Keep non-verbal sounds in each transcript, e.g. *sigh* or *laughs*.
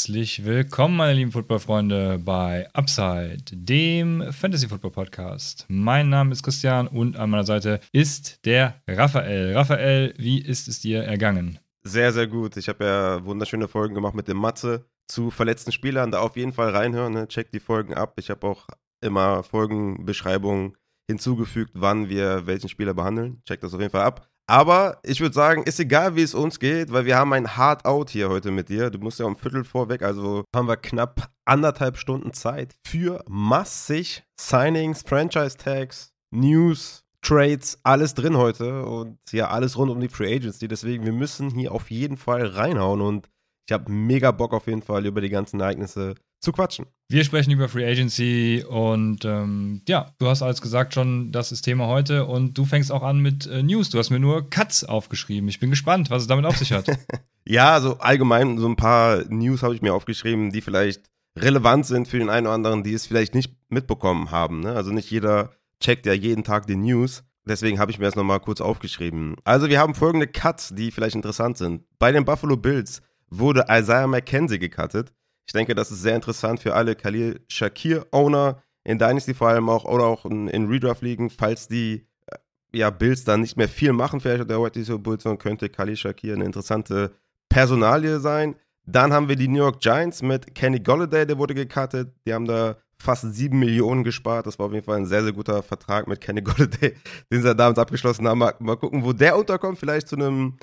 Herzlich willkommen, meine lieben Footballfreunde, bei Upside, dem Fantasy Football Podcast. Mein Name ist Christian und an meiner Seite ist der Raphael. Raphael, wie ist es dir ergangen? Sehr, sehr gut. Ich habe ja wunderschöne Folgen gemacht mit dem Matze zu verletzten Spielern. Da auf jeden Fall reinhören, ne? checkt die Folgen ab. Ich habe auch immer Folgenbeschreibungen hinzugefügt, wann wir welchen Spieler behandeln. Checkt das auf jeden Fall ab. Aber ich würde sagen, ist egal, wie es uns geht, weil wir haben ein Hard Out hier heute mit dir. Du musst ja um Viertel vorweg, also haben wir knapp anderthalb Stunden Zeit für massig Signings, Franchise-Tags, News, Trades, alles drin heute und ja, alles rund um die Free Agency. Deswegen, wir müssen hier auf jeden Fall reinhauen und ich habe mega Bock auf jeden Fall über die ganzen Ereignisse zu quatschen. Wir sprechen über Free Agency und ähm, ja, du hast alles gesagt schon, das ist Thema heute und du fängst auch an mit äh, News. Du hast mir nur Cuts aufgeschrieben. Ich bin gespannt, was es damit auf sich hat. *laughs* ja, also allgemein so ein paar News habe ich mir aufgeschrieben, die vielleicht relevant sind für den einen oder anderen, die es vielleicht nicht mitbekommen haben. Ne? Also nicht jeder checkt ja jeden Tag die News. Deswegen habe ich mir das nochmal kurz aufgeschrieben. Also wir haben folgende Cuts, die vielleicht interessant sind. Bei den Buffalo Bills wurde Isaiah McKenzie gecuttet. Ich denke, das ist sehr interessant für alle Khalil Shakir-Owner in Dynasty vor allem auch oder auch in, in Redraft-Ligen, falls die äh, ja, Bills dann nicht mehr viel machen, vielleicht der White Position könnte Khalil Shakir eine interessante Personalie sein. Dann haben wir die New York Giants mit Kenny Golladay, der wurde gecuttet. Die haben da fast 7 Millionen gespart. Das war auf jeden Fall ein sehr, sehr guter Vertrag mit Kenny Golladay, *laughs* den sie da damals abgeschlossen haben. Mal, mal gucken, wo der unterkommt. Vielleicht zu einem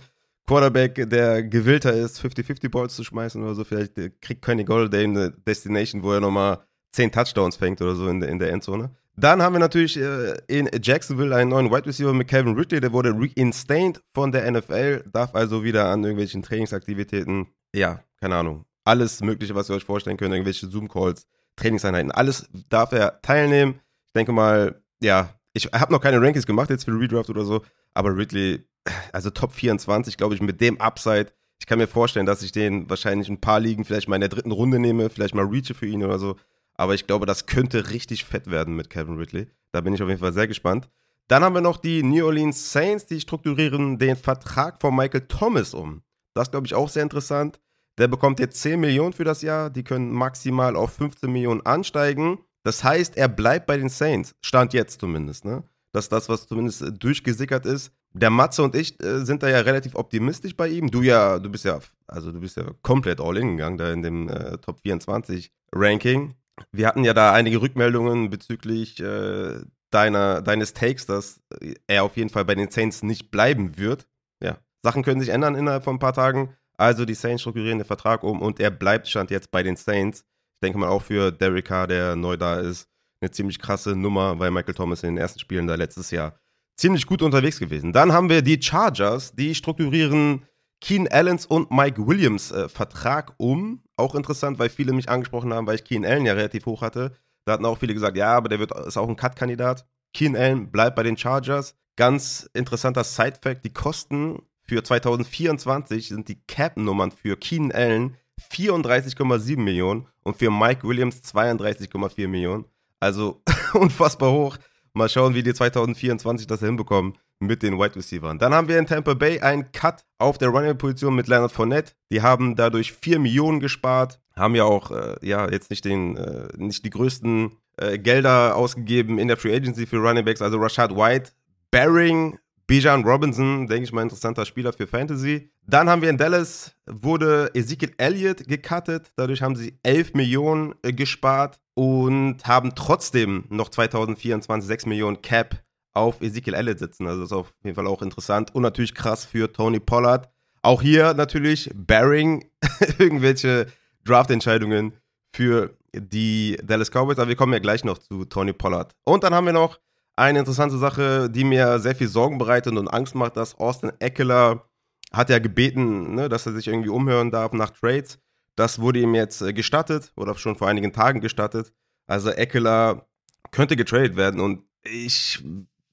Quarterback, der gewillter ist, 50-50 Balls zu schmeißen oder so. Vielleicht kriegt Kenny Golladay eine Destination, wo er nochmal 10 Touchdowns fängt oder so in, in der Endzone. Dann haben wir natürlich äh, in Jacksonville einen neuen Wide Receiver mit Kevin Ridley, der wurde reinstained von der NFL, darf also wieder an irgendwelchen Trainingsaktivitäten, ja, keine Ahnung, alles Mögliche, was ihr euch vorstellen könnt, irgendwelche Zoom-Calls, Trainingseinheiten, alles darf er teilnehmen. Ich denke mal, ja, ich habe noch keine Rankings gemacht jetzt für Redraft oder so, aber Ridley also Top 24, glaube ich, mit dem Upside. Ich kann mir vorstellen, dass ich den wahrscheinlich ein paar Ligen vielleicht mal in der dritten Runde nehme, vielleicht mal reache für ihn oder so. Aber ich glaube, das könnte richtig fett werden mit Kevin Ridley. Da bin ich auf jeden Fall sehr gespannt. Dann haben wir noch die New Orleans Saints, die strukturieren den Vertrag von Michael Thomas um. Das glaube ich auch sehr interessant. Der bekommt jetzt 10 Millionen für das Jahr. Die können maximal auf 15 Millionen ansteigen. Das heißt, er bleibt bei den Saints. Stand jetzt zumindest, ne? Das ist das, was zumindest durchgesickert ist der Matze und ich äh, sind da ja relativ optimistisch bei ihm. Du ja, du bist ja, also du bist ja komplett all in gegangen da in dem äh, Top 24 Ranking. Wir hatten ja da einige Rückmeldungen bezüglich äh, deiner, deines Takes, dass er auf jeden Fall bei den Saints nicht bleiben wird. Ja, Sachen können sich ändern innerhalb von ein paar Tagen. Also die Saints strukturieren den Vertrag um und er bleibt stand jetzt bei den Saints. Ich denke mal auch für Derek Carr, der neu da ist, eine ziemlich krasse Nummer, weil Michael Thomas in den ersten Spielen da letztes Jahr ziemlich gut unterwegs gewesen. Dann haben wir die Chargers, die strukturieren Keen Allens und Mike Williams äh, Vertrag um. Auch interessant, weil viele mich angesprochen haben, weil ich Keen Allen ja relativ hoch hatte. Da hatten auch viele gesagt, ja, aber der wird, ist auch ein Cut-Kandidat. Keen Allen bleibt bei den Chargers. Ganz interessanter Side-Fact: Die Kosten für 2024 sind die Cap-Nummern für Keen Allen 34,7 Millionen und für Mike Williams 32,4 Millionen. Also *laughs* unfassbar hoch. Mal schauen, wie die 2024 das hinbekommen mit den Wide Receivers. Dann haben wir in Tampa Bay einen Cut auf der Running-Position mit Leonard Fournette. Die haben dadurch 4 Millionen gespart, haben ja auch äh, ja, jetzt nicht, den, äh, nicht die größten äh, Gelder ausgegeben in der Free Agency für Running Backs. Also Rashad White, Baring, Bijan Robinson, denke ich mal, interessanter Spieler für Fantasy. Dann haben wir in Dallas, wurde Ezekiel Elliott gecuttet. Dadurch haben sie 11 Millionen äh, gespart und haben trotzdem noch 2024 6 Millionen Cap auf Ezekiel Elliott sitzen. Also das ist auf jeden Fall auch interessant und natürlich krass für Tony Pollard. Auch hier natürlich bearing *laughs* irgendwelche Draft-Entscheidungen für die Dallas Cowboys, aber wir kommen ja gleich noch zu Tony Pollard. Und dann haben wir noch eine interessante Sache, die mir sehr viel Sorgen bereitet und Angst macht, dass Austin Eckler hat ja gebeten, ne, dass er sich irgendwie umhören darf nach Trades. Das wurde ihm jetzt äh, gestattet oder schon vor einigen Tagen gestattet. Also Eckler könnte getradet werden und ich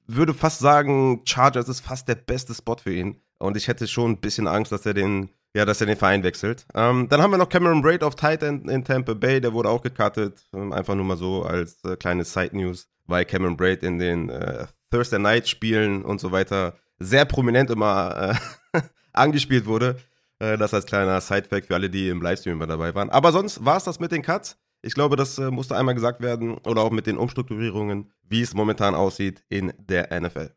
würde fast sagen, Chargers ist fast der beste Spot für ihn. Und ich hätte schon ein bisschen Angst, dass er den, ja, dass er den Verein wechselt. Ähm, dann haben wir noch Cameron Braid auf Titan in Tampa Bay, der wurde auch gecuttet. Ähm, einfach nur mal so als äh, kleine Side News, weil Cameron Braid in den äh, Thursday Night Spielen und so weiter sehr prominent immer äh, *laughs* angespielt wurde. Äh, das als kleiner Sidefact für alle, die im Livestream immer dabei waren. Aber sonst war es das mit den Cuts. Ich glaube, das äh, musste einmal gesagt werden oder auch mit den Umstrukturierungen, wie es momentan aussieht in der NFL.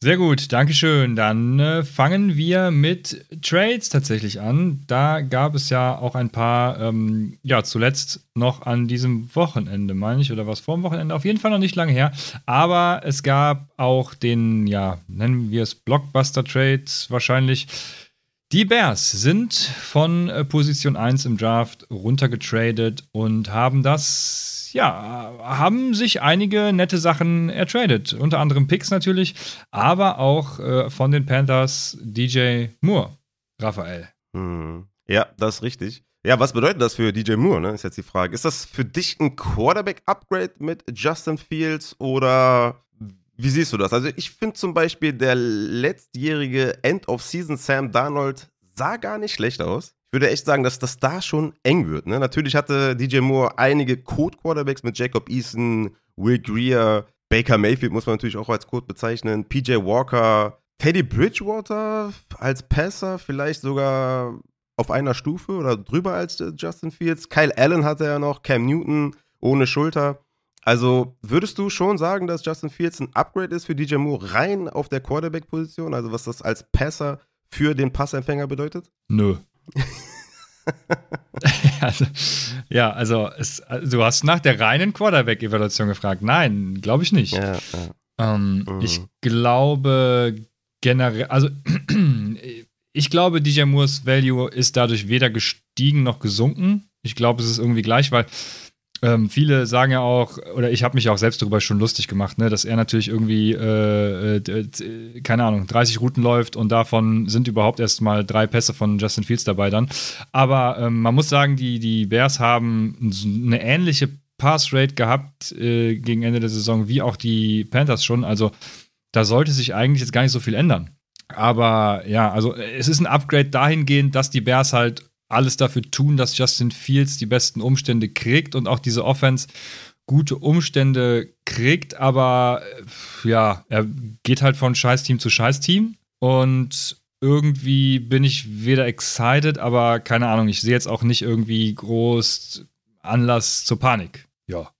Sehr gut, Dankeschön. Dann äh, fangen wir mit Trades tatsächlich an. Da gab es ja auch ein paar, ähm, ja, zuletzt noch an diesem Wochenende, meine ich, oder was vor dem Wochenende? Auf jeden Fall noch nicht lange her. Aber es gab auch den, ja, nennen wir es Blockbuster-Trades wahrscheinlich. Die Bears sind von äh, Position 1 im Draft runtergetradet und haben das ja, haben sich einige nette Sachen ertradet. Unter anderem Picks natürlich, aber auch äh, von den Panthers DJ Moore, Raphael. Hm. Ja, das ist richtig. Ja, was bedeutet das für DJ Moore, ne? Ist jetzt die Frage. Ist das für dich ein Quarterback-Upgrade mit Justin Fields oder wie siehst du das? Also, ich finde zum Beispiel, der letztjährige End-of-Season Sam Darnold sah gar nicht schlecht aus ich würde echt sagen, dass das da schon eng wird. Ne? Natürlich hatte DJ Moore einige Code-Quarterbacks mit Jacob Eason, Will Greer, Baker Mayfield muss man natürlich auch als Code bezeichnen, PJ Walker, Teddy Bridgewater als Passer, vielleicht sogar auf einer Stufe oder drüber als äh, Justin Fields. Kyle Allen hatte er noch, Cam Newton ohne Schulter. Also würdest du schon sagen, dass Justin Fields ein Upgrade ist für DJ Moore rein auf der Quarterback-Position? Also was das als Passer für den Passempfänger bedeutet? Nö. *laughs* also, ja, also, es, du hast nach der reinen Quarterback-Evaluation gefragt. Nein, glaube ich nicht. Ja, ja. Ähm, mhm. Ich glaube generell, also *clears throat* ich glaube, DJ Moores Value ist dadurch weder gestiegen noch gesunken. Ich glaube, es ist irgendwie gleich, weil ähm, viele sagen ja auch, oder ich habe mich auch selbst darüber schon lustig gemacht, ne, dass er natürlich irgendwie, äh, äh, keine Ahnung, 30 Routen läuft und davon sind überhaupt erst mal drei Pässe von Justin Fields dabei dann. Aber ähm, man muss sagen, die, die Bears haben eine ähnliche Passrate gehabt äh, gegen Ende der Saison wie auch die Panthers schon. Also da sollte sich eigentlich jetzt gar nicht so viel ändern. Aber ja, also es ist ein Upgrade dahingehend, dass die Bears halt alles dafür tun, dass Justin Fields die besten Umstände kriegt und auch diese Offense gute Umstände kriegt, aber äh, ja, er geht halt von Scheißteam zu Scheißteam und irgendwie bin ich weder excited, aber keine Ahnung, ich sehe jetzt auch nicht irgendwie groß Anlass zur Panik. Ja.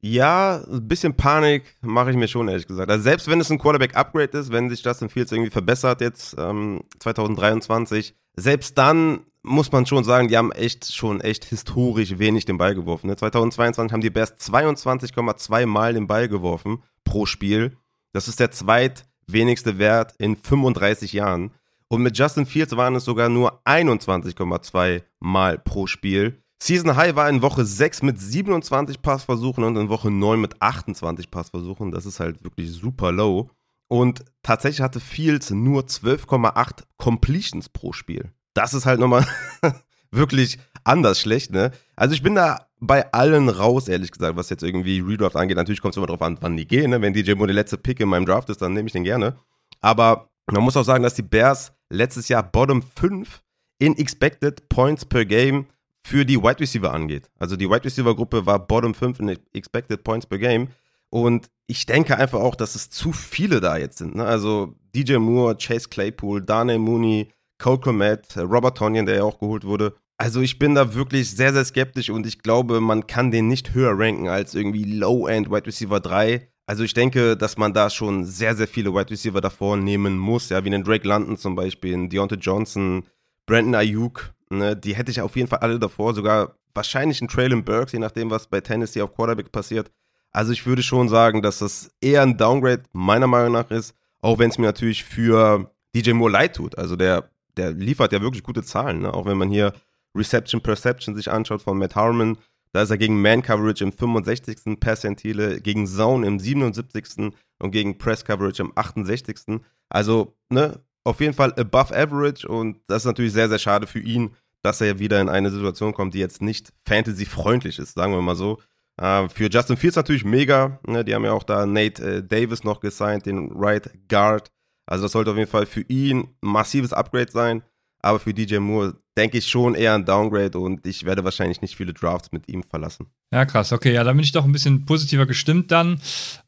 Ja, ein bisschen Panik mache ich mir schon, ehrlich gesagt. Also selbst wenn es ein Quarterback-Upgrade ist, wenn sich Justin Fields irgendwie verbessert jetzt ähm, 2023, selbst dann muss man schon sagen, die haben echt schon echt historisch wenig den Ball geworfen. Ne? 2022 haben die Bears 22,2 Mal den Ball geworfen pro Spiel. Das ist der zweitwenigste Wert in 35 Jahren. Und mit Justin Fields waren es sogar nur 21,2 Mal pro Spiel. Season High war in Woche 6 mit 27 Passversuchen und in Woche 9 mit 28 Passversuchen. Das ist halt wirklich super low. Und tatsächlich hatte Fields nur 12,8 Completions pro Spiel das ist halt nochmal *laughs* wirklich anders schlecht, ne? Also ich bin da bei allen raus, ehrlich gesagt, was jetzt irgendwie Redraft angeht. Natürlich kommt es immer drauf an, wann die gehen, ne? Wenn DJ Moore der letzte Pick in meinem Draft ist, dann nehme ich den gerne. Aber man muss auch sagen, dass die Bears letztes Jahr Bottom 5 in Expected Points per Game für die Wide Receiver angeht. Also die Wide Receiver Gruppe war Bottom 5 in Expected Points per Game. Und ich denke einfach auch, dass es zu viele da jetzt sind. Ne? Also DJ Moore, Chase Claypool, Dane Mooney, Cole Komet, Robert Tonyan, der ja auch geholt wurde. Also ich bin da wirklich sehr, sehr skeptisch und ich glaube, man kann den nicht höher ranken als irgendwie Low-End Wide Receiver 3. Also ich denke, dass man da schon sehr, sehr viele Wide Receiver davor nehmen muss, ja, wie den Drake London zum Beispiel, einen Deontay Johnson, Brandon Ayuk, ne, die hätte ich auf jeden Fall alle davor, sogar wahrscheinlich einen Traylon Burks, je nachdem, was bei Tennessee auf Quarterback passiert. Also ich würde schon sagen, dass das eher ein Downgrade meiner Meinung nach ist, auch wenn es mir natürlich für DJ Moore leid tut. Also der der liefert ja wirklich gute Zahlen. Ne? Auch wenn man hier Reception Perception sich anschaut von Matt Harmon, da ist er gegen Man Coverage im 65. Percentile, gegen Zone im 77. und gegen Press Coverage im 68. Also, ne, auf jeden Fall above average und das ist natürlich sehr, sehr schade für ihn, dass er wieder in eine Situation kommt, die jetzt nicht fantasy-freundlich ist, sagen wir mal so. Uh, für Justin Fields natürlich mega. Ne? Die haben ja auch da Nate äh, Davis noch gesigned, den Right Guard. Also das sollte auf jeden Fall für ihn ein massives Upgrade sein. Aber für DJ Moore denke ich schon eher ein Downgrade und ich werde wahrscheinlich nicht viele Drafts mit ihm verlassen. Ja, krass. Okay, ja, da bin ich doch ein bisschen positiver gestimmt dann.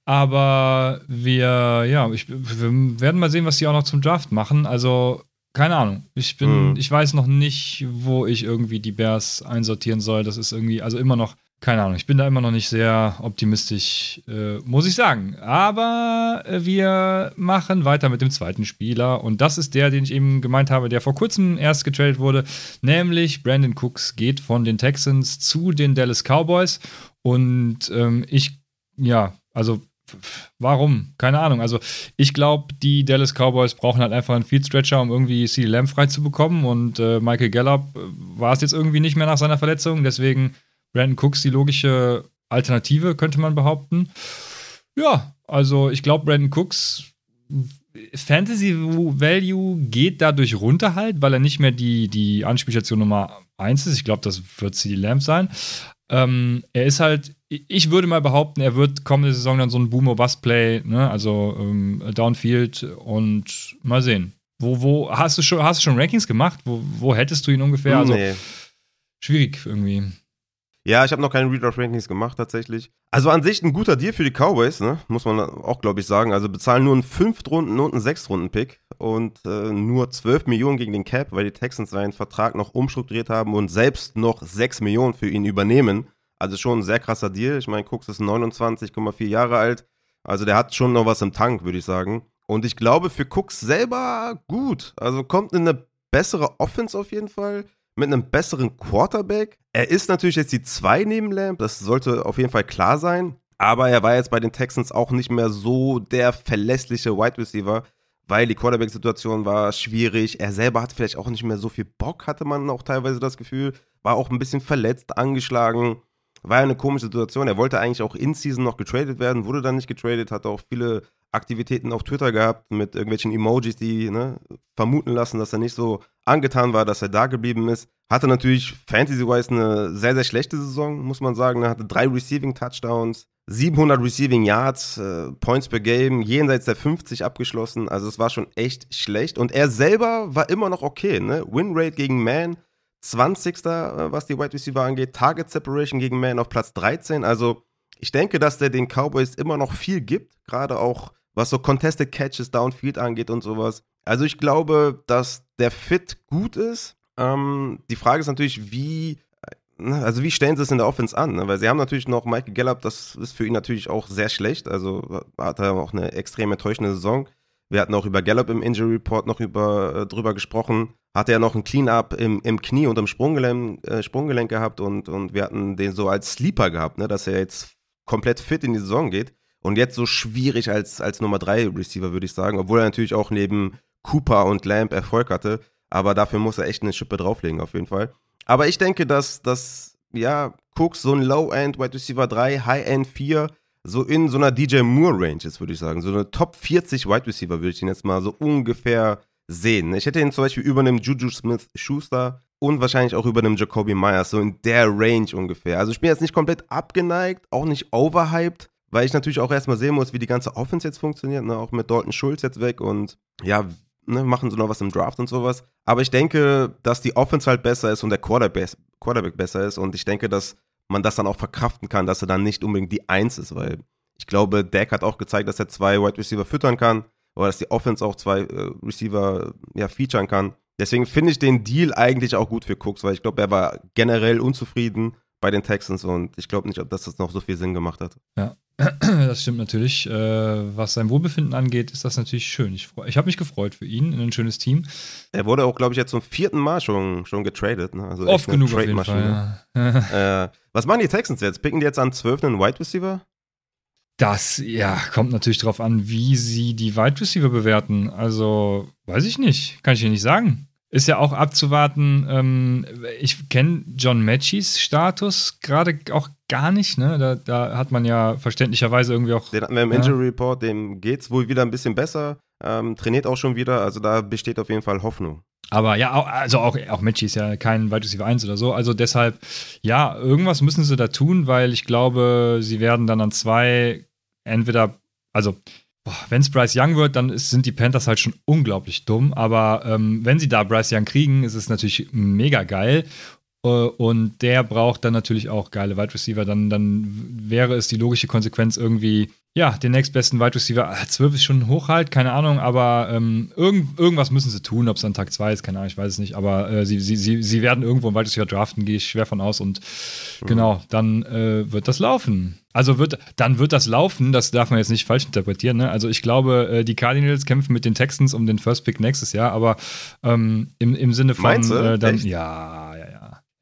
Aber wir, ja, ich, wir werden mal sehen, was die auch noch zum Draft machen. Also keine Ahnung. Ich bin, Mhm. ich weiß noch nicht, wo ich irgendwie die Bears einsortieren soll. Das ist irgendwie, also immer noch, keine Ahnung. Ich bin da immer noch nicht sehr optimistisch, äh, muss ich sagen. Aber äh, wir machen weiter mit dem zweiten Spieler. Und das ist der, den ich eben gemeint habe, der vor kurzem erst getradet wurde. Nämlich Brandon Cooks geht von den Texans zu den Dallas Cowboys. Und ähm, ich, ja, also Warum? Keine Ahnung. Also, ich glaube, die Dallas Cowboys brauchen halt einfach einen Field Stretcher, um irgendwie CD Lamb frei zu bekommen. Und äh, Michael Gallup äh, war es jetzt irgendwie nicht mehr nach seiner Verletzung. Deswegen Brandon Cooks die logische Alternative, könnte man behaupten. Ja, also ich glaube, Brandon Cooks Fantasy Value geht dadurch runter halt, weil er nicht mehr die, die Anspielstation Nummer 1 ist. Ich glaube, das wird CD Lamb sein. Ähm, er ist halt, ich würde mal behaupten, er wird kommende Saison dann so ein Boomer-Bust-Play, ne? also ähm, Downfield und mal sehen. Wo, wo, hast du schon, hast du schon Rankings gemacht? Wo, wo hättest du ihn ungefähr? Also nee. schwierig irgendwie. Ja, ich habe noch keine Redraft-Rankings gemacht tatsächlich. Also an sich ein guter Deal für die Cowboys, ne? muss man auch, glaube ich, sagen. Also bezahlen nur einen 5-Runden- und einen 6-Runden-Pick und äh, nur 12 Millionen gegen den Cap, weil die Texans seinen Vertrag noch umstrukturiert haben und selbst noch 6 Millionen für ihn übernehmen. Also schon ein sehr krasser Deal. Ich meine, Cooks ist 29,4 Jahre alt. Also der hat schon noch was im Tank, würde ich sagen. Und ich glaube für Cooks selber gut. Also kommt in eine bessere Offense auf jeden Fall mit einem besseren Quarterback. Er ist natürlich jetzt die 2 neben Lamb, das sollte auf jeden Fall klar sein. Aber er war jetzt bei den Texans auch nicht mehr so der verlässliche Wide Receiver, weil die Quarterback-Situation war schwierig. Er selber hatte vielleicht auch nicht mehr so viel Bock, hatte man auch teilweise das Gefühl. War auch ein bisschen verletzt, angeschlagen. War ja eine komische Situation. Er wollte eigentlich auch in Season noch getradet werden, wurde dann nicht getradet, hatte auch viele Aktivitäten auf Twitter gehabt mit irgendwelchen Emojis, die ne, vermuten lassen, dass er nicht so angetan war, dass er da geblieben ist. Hatte natürlich Fantasy-wise eine sehr, sehr schlechte Saison, muss man sagen. Er hatte drei Receiving-Touchdowns, 700 Receiving Yards, äh, Points per Game, jenseits der 50 abgeschlossen. Also es war schon echt schlecht. Und er selber war immer noch okay. Ne? Winrate gegen Man, 20. äh, was die Wide Receiver angeht. Target Separation gegen Man auf Platz 13. Also ich denke, dass der den Cowboys immer noch viel gibt. Gerade auch was so Contested Catches Downfield angeht und sowas. Also ich glaube, dass der Fit gut ist. Ähm, die Frage ist natürlich, wie, ne, also wie stellen sie es in der Offense an? Ne? Weil sie haben natürlich noch Michael Gallup, das ist für ihn natürlich auch sehr schlecht. Also hat er auch eine extrem enttäuschende Saison. Wir hatten auch über Gallup im Injury Report noch über, äh, drüber gesprochen. Hatte er noch ein Clean-Up im, im Knie und im Sprunggelenk, äh, Sprunggelenk gehabt und, und wir hatten den so als Sleeper gehabt, ne? dass er jetzt komplett fit in die Saison geht. Und jetzt so schwierig als, als Nummer 3 Receiver, würde ich sagen, obwohl er natürlich auch neben Cooper und Lamb Erfolg hatte. Aber dafür muss er echt eine Schippe drauflegen, auf jeden Fall. Aber ich denke, dass, dass ja, Cooks so ein Low-End Wide Receiver 3, High-End 4, so in so einer DJ Moore-Range ist, würde ich sagen. So eine Top 40 Wide Receiver würde ich ihn jetzt mal so ungefähr sehen. Ich hätte ihn zum Beispiel über einem Juju Smith Schuster und wahrscheinlich auch über einem Jacoby Myers, so in der Range ungefähr. Also ich bin jetzt nicht komplett abgeneigt, auch nicht overhyped, weil ich natürlich auch erstmal sehen muss, wie die ganze Offense jetzt funktioniert, ne? auch mit Dalton Schulz jetzt weg und ja, ne, machen sie noch was im Draft und sowas. Aber ich denke, dass die Offense halt besser ist und der Quarterback, Quarterback besser ist und ich denke, dass man das dann auch verkraften kann, dass er dann nicht unbedingt die Eins ist, weil ich glaube, Dak hat auch gezeigt, dass er zwei Wide Receiver füttern kann oder dass die Offense auch zwei äh, Receiver ja, featuren kann. Deswegen finde ich den Deal eigentlich auch gut für Cooks, weil ich glaube, er war generell unzufrieden bei den Texans und ich glaube nicht, dass das noch so viel Sinn gemacht hat. Ja, das stimmt natürlich. Äh, was sein Wohlbefinden angeht, ist das natürlich schön. Ich, ich habe mich gefreut für ihn, in ein schönes Team. Er wurde auch, glaube ich, jetzt zum vierten Mal schon, schon getradet. Ne? Also Oft genug auf jeden Fall, ja. *laughs* äh, was machen die Texans jetzt? Picken die jetzt an 12 einen Wide Receiver? Das, ja, kommt natürlich darauf an, wie sie die Wide Receiver bewerten. Also, weiß ich nicht. Kann ich dir nicht sagen. Ist ja auch abzuwarten. Ähm, ich kenne John Matchys Status gerade auch gar nicht. Ne? Da, da, hat man ja verständlicherweise irgendwie auch. Den hatten wir im ja. Injury Report, dem geht es wohl wieder ein bisschen besser. Ähm, trainiert auch schon wieder. Also da besteht auf jeden Fall Hoffnung. Aber ja, auch, also auch, auch Matchy ist ja kein Wide Receiver 1 oder so. Also deshalb, ja, irgendwas müssen sie da tun, weil ich glaube, sie werden dann an zwei entweder, also wenn es Bryce Young wird, dann ist, sind die Panthers halt schon unglaublich dumm. Aber ähm, wenn sie da Bryce Young kriegen, ist es natürlich mega geil. Äh, und der braucht dann natürlich auch geile Wide Receiver. Dann, dann wäre es die logische Konsequenz irgendwie ja, den nächstbesten Wide Receiver. 12 ist schon hoch halt, keine Ahnung, aber ähm, irgend, irgendwas müssen sie tun, ob es an Tag 2 ist, keine Ahnung, ich weiß es nicht, aber äh, sie, sie, sie, sie werden irgendwo einen Wide Receiver draften, gehe ich schwer von aus und mhm. genau, dann äh, wird das laufen. Also wird, dann wird das laufen, das darf man jetzt nicht falsch interpretieren. Ne? Also ich glaube, äh, die Cardinals kämpfen mit den Texans um den First Pick nächstes Jahr, aber ähm, im, im Sinne von? Äh, dann, ja, ja, ja.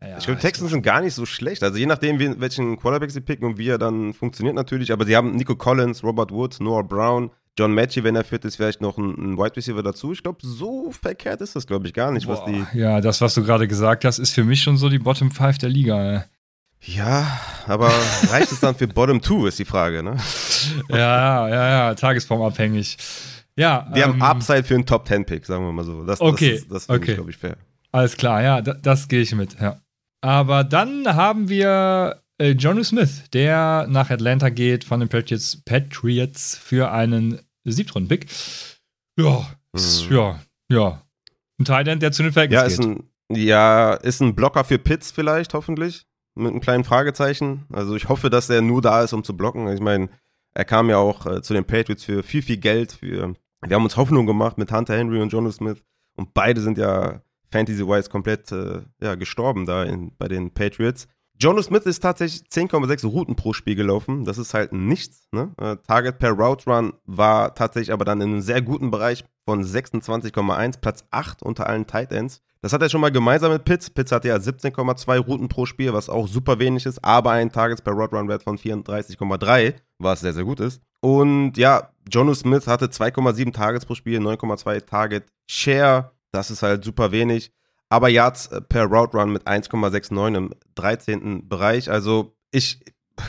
Ja, ich glaube, Texans sind gar nicht so schlecht. Also je nachdem, wen, welchen Quarterback sie picken und wie er dann funktioniert natürlich. Aber sie haben Nico Collins, Robert Woods, Noah Brown, John Matchy, wenn er fit ist, vielleicht noch ein, ein Wide Receiver dazu. Ich glaube, so verkehrt ist das, glaube ich, gar nicht, was Boah, die. Ja, das, was du gerade gesagt hast, ist für mich schon so die Bottom 5 der Liga. Ey. Ja, aber *laughs* reicht es dann für Bottom 2, ist die Frage, ne? ja, ja, ja, tagesformabhängig. Ja, Die ähm, haben Upside für einen Top 10 Pick, sagen wir mal so. Das, Okay, das, ist- das finde okay. ich, glaube ich, fair. Alles klar, ja, da, das gehe ich mit, ja. Aber dann haben wir äh, Jonu Smith, der nach Atlanta geht von den Patriots, Patriots für einen Siebtrunden-Pick. Ja, Mhm. ja, ja. Ein End, der zu den Falcons Ja, geht. ist ein, ja, ist ein Blocker für Pitts vielleicht, hoffentlich. Mit einem kleinen Fragezeichen. Also ich hoffe, dass er nur da ist, um zu blocken. Ich meine, er kam ja auch äh, zu den Patriots für viel, viel Geld. Für, wir haben uns Hoffnung gemacht mit Hunter Henry und Jonas Smith. Und beide sind ja Fantasy-wise komplett äh, ja, gestorben da in, bei den Patriots. Jonas Smith ist tatsächlich 10,6 Routen pro Spiel gelaufen. Das ist halt nichts. Ne? Äh, Target per Route Run war tatsächlich aber dann in einem sehr guten Bereich von 26,1, Platz 8 unter allen Tight Ends. Das hat er schon mal gemeinsam mit Pitts. Pitts hatte ja 17,2 Routen pro Spiel, was auch super wenig ist, aber ein Targets per Route Run Wert von 34,3, was sehr, sehr gut ist. Und ja, Jonas Smith hatte 2,7 Targets pro Spiel, 9,2 Target Share. Das ist halt super wenig. Aber Yards äh, per Route Run mit 1,69 im 13. Bereich. Also ich,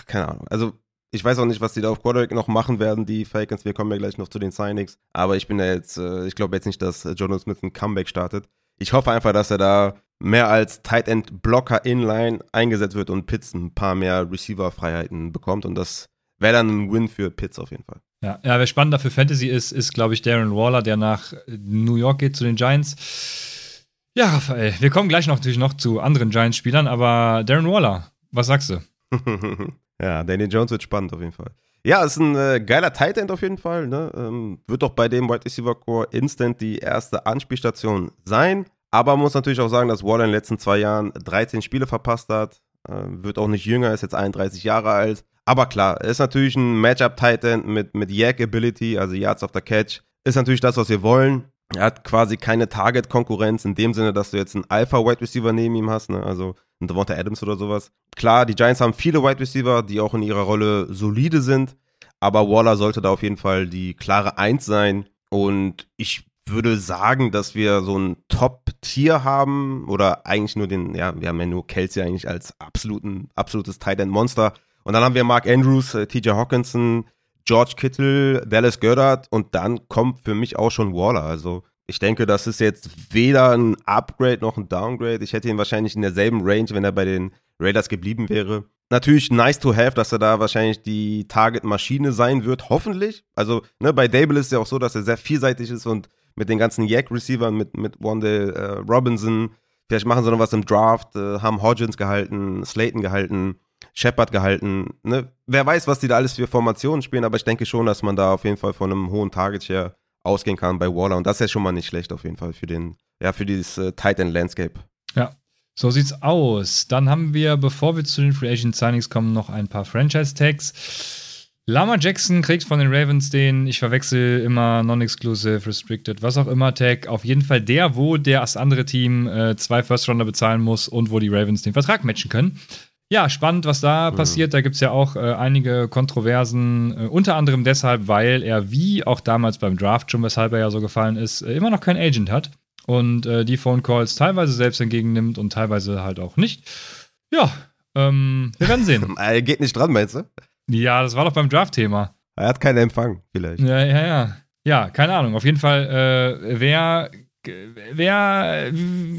keine Ahnung. Also ich weiß auch nicht, was die da auf Quarterback noch machen werden, die Falcons. Wir kommen ja gleich noch zu den Signings. Aber ich bin ja jetzt, äh, ich glaube jetzt nicht, dass äh, Jonas Smith ein Comeback startet. Ich hoffe einfach, dass er da mehr als Tight End Blocker Inline eingesetzt wird und Pitts ein paar mehr Receiver-Freiheiten bekommt. Und das wäre dann ein Win für Pitts auf jeden Fall. Ja, ja, wer spannender für Fantasy ist, ist, glaube ich, Darren Waller, der nach New York geht zu den Giants. Ja, Raphael, wir kommen gleich noch, natürlich noch zu anderen Giants-Spielern, aber Darren Waller, was sagst du? *laughs* ja, Daniel Jones wird spannend auf jeden Fall. Ja, ist ein äh, geiler Tight End auf jeden Fall. Ne? Ähm, wird doch bei dem Wide Receiver Core instant die erste Anspielstation sein. Aber man muss natürlich auch sagen, dass Waller in den letzten zwei Jahren 13 Spiele verpasst hat. Äh, wird auch nicht jünger, ist jetzt 31 Jahre alt. Aber klar, ist natürlich ein Matchup-Tight End mit, mit Yak-Ability, also Yards of the Catch. Ist natürlich das, was wir wollen. Er hat quasi keine Target-Konkurrenz in dem Sinne, dass du jetzt einen Alpha-Wide Receiver neben ihm hast, ne? also einen Devonta Adams oder sowas. Klar, die Giants haben viele Wide Receiver, die auch in ihrer Rolle solide sind, aber Waller sollte da auf jeden Fall die klare Eins sein. Und ich würde sagen, dass wir so ein Top-Tier haben oder eigentlich nur den, ja, wir haben ja nur Kelsey eigentlich als absoluten, absolutes Tight End Monster. Und dann haben wir Mark Andrews, äh, TJ Hawkinson, George Kittle, Dallas Goddard und dann kommt für mich auch schon Waller. Also ich denke, das ist jetzt weder ein Upgrade noch ein Downgrade. Ich hätte ihn wahrscheinlich in derselben Range, wenn er bei den Raiders geblieben wäre. Natürlich nice to have, dass er da wahrscheinlich die Target-Maschine sein wird, hoffentlich. Also ne, bei Dable ist es ja auch so, dass er sehr vielseitig ist und mit den ganzen Yak-Receivern, mit, mit Wandale äh, Robinson, vielleicht machen sie noch was im Draft, äh, haben Hodgins gehalten, Slayton gehalten. Shepard gehalten. Ne? Wer weiß, was die da alles für Formationen spielen, aber ich denke schon, dass man da auf jeden Fall von einem hohen Target her ausgehen kann bei Waller. Und das ist ja schon mal nicht schlecht auf jeden Fall für den, ja, für dieses äh, Tight End Landscape. Ja, so sieht's aus. Dann haben wir, bevor wir zu den Free Agent Signings kommen, noch ein paar Franchise-Tags. Lama Jackson kriegt von den Ravens den, ich verwechsel immer Non-Exclusive, Restricted, was auch immer Tag. Auf jeden Fall der, wo das andere Team äh, zwei First-Rounder bezahlen muss und wo die Ravens den Vertrag matchen können. Ja, spannend, was da Mhm. passiert. Da gibt es ja auch äh, einige Kontroversen, äh, unter anderem deshalb, weil er, wie auch damals beim Draft schon, weshalb er ja so gefallen ist, äh, immer noch kein Agent hat und äh, die Phone Calls teilweise selbst entgegennimmt und teilweise halt auch nicht. Ja, ähm, wir werden sehen. *laughs* Er geht nicht dran, meinst du? ja, das war doch beim Draft-Thema. Er hat keinen Empfang, vielleicht. Ja, ja, ja. Ja, keine Ahnung. Auf jeden Fall, äh, wer, wer,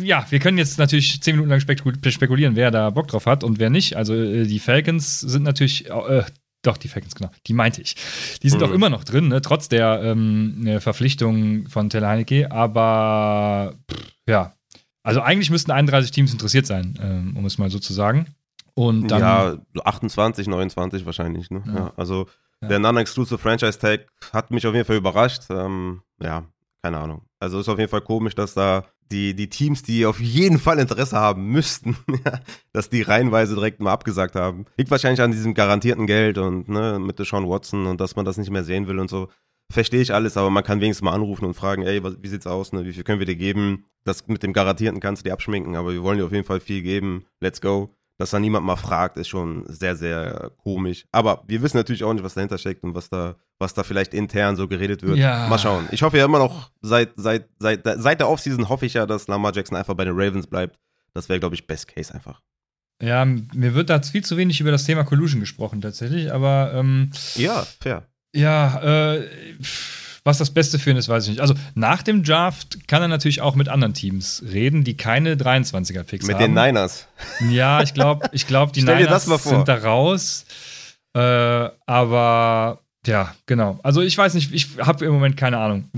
ja, wir können jetzt natürlich zehn Minuten lang spekul- spekulieren, wer da Bock drauf hat und wer nicht. Also äh, die Falcons sind natürlich, äh, doch, die Falcons, genau, die meinte ich. Die sind Mhm. auch immer noch drin, ne, trotz der ähm, äh, Verpflichtung von Taylor Heinecke, aber pff, ja. Also eigentlich müssten 31 Teams interessiert sein, ähm, um es mal so zu sagen. Und dann, ja, so 28, 29 wahrscheinlich, ne? Ja. Ja. also Ja. Der Non-Exclusive Franchise Tag hat mich auf jeden Fall überrascht. Ähm, ja, keine Ahnung. Also ist auf jeden Fall komisch, dass da die, die Teams, die auf jeden Fall Interesse haben müssten, *laughs* dass die reihenweise direkt mal abgesagt haben. Liegt wahrscheinlich an diesem garantierten Geld und ne, mit Sean Watson und dass man das nicht mehr sehen will und so. Verstehe ich alles, aber man kann wenigstens mal anrufen und fragen, ey, wie sieht's aus, ne? wie viel können wir dir geben? Das mit dem Garantierten kannst du dir abschminken, aber wir wollen dir auf jeden Fall viel geben. Let's go dass da niemand mal fragt, ist schon sehr, sehr komisch. Aber wir wissen natürlich auch nicht, was dahinter steckt und was da, was da vielleicht intern so geredet wird. Ja. Mal schauen. Ich hoffe ja immer noch, seit, seit, seit, seit der Offseason hoffe ich ja, dass Lamar Jackson einfach bei den Ravens bleibt. Das wäre, glaube ich, Best Case einfach. Ja, mir wird da viel zu wenig über das Thema Collusion gesprochen tatsächlich, aber ähm, Ja, fair. Ja, äh, was das Beste für ihn ist, weiß ich nicht. Also nach dem Draft kann er natürlich auch mit anderen Teams reden, die keine 23er-Picks haben. Mit den Niners. Ja, ich glaube, ich glaub, die *laughs* Niners sind da raus. Äh, aber ja, genau. Also ich weiß nicht, ich habe im Moment keine Ahnung.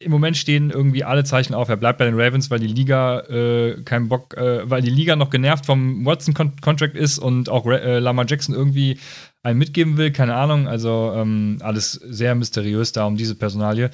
Im Moment stehen irgendwie alle Zeichen auf, er bleibt bei den Ravens, weil die Liga äh, keinen Bock, äh, weil die Liga noch genervt vom Watson-Contract ist und auch äh, Lamar Jackson irgendwie einen mitgeben will. Keine Ahnung. Also ähm, alles sehr mysteriös da um diese Personalie.